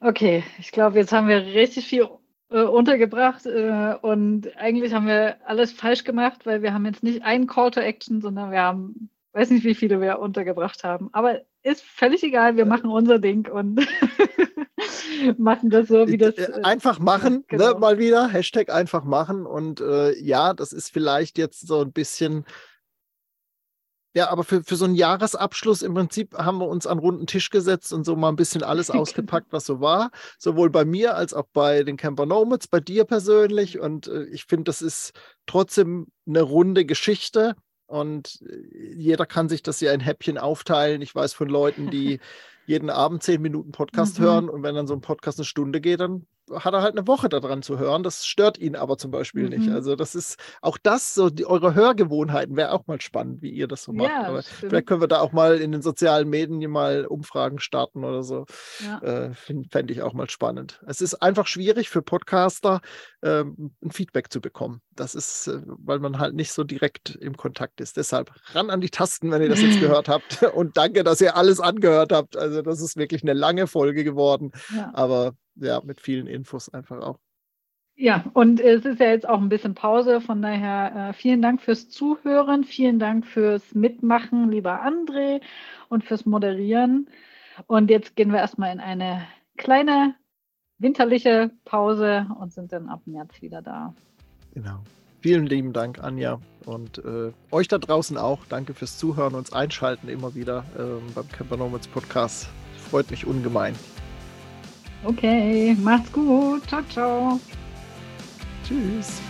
Okay, ich glaube, jetzt haben wir richtig viel äh, untergebracht äh, und eigentlich haben wir alles falsch gemacht, weil wir haben jetzt nicht einen Call to Action, sondern wir haben, weiß nicht, wie viele wir untergebracht haben. Aber ist völlig egal, wir machen unser Ding und machen das so, wie das. Äh, einfach machen, ne, genau. ne, mal wieder. Hashtag einfach machen. Und äh, ja, das ist vielleicht jetzt so ein bisschen ja, aber für, für so einen Jahresabschluss im Prinzip haben wir uns an runden Tisch gesetzt und so mal ein bisschen alles ausgepackt, was so war. Sowohl bei mir als auch bei den Camper Nomads, bei dir persönlich. Und äh, ich finde, das ist trotzdem eine runde Geschichte. Und äh, jeder kann sich das ja in Häppchen aufteilen. Ich weiß von Leuten, die jeden Abend zehn Minuten Podcast mhm. hören und wenn dann so ein Podcast eine Stunde geht, dann hat er halt eine Woche daran zu hören. Das stört ihn aber zum Beispiel mhm. nicht. Also das ist auch das, so die, eure Hörgewohnheiten wäre auch mal spannend, wie ihr das so macht. Ja, aber vielleicht können wir da auch mal in den sozialen Medien mal Umfragen starten oder so. Ja. Äh, Fände ich auch mal spannend. Es ist einfach schwierig für Podcaster, ähm, ein Feedback zu bekommen. Das ist, äh, weil man halt nicht so direkt im Kontakt ist. Deshalb ran an die Tasten, wenn ihr das jetzt gehört habt. Und danke, dass ihr alles angehört habt. Also das ist wirklich eine lange Folge geworden. Ja. Aber ja, mit vielen Infos einfach auch. Ja, und es ist ja jetzt auch ein bisschen Pause, von daher äh, vielen Dank fürs Zuhören, vielen Dank fürs Mitmachen, lieber André, und fürs Moderieren. Und jetzt gehen wir erstmal in eine kleine winterliche Pause und sind dann ab März wieder da. Genau. Vielen lieben Dank, Anja. Und äh, euch da draußen auch. Danke fürs Zuhören, und Einschalten immer wieder äh, beim Camper Nomads Podcast. Freut mich ungemein. Okay, macht's gut. Ciao, ciao. Tschüss.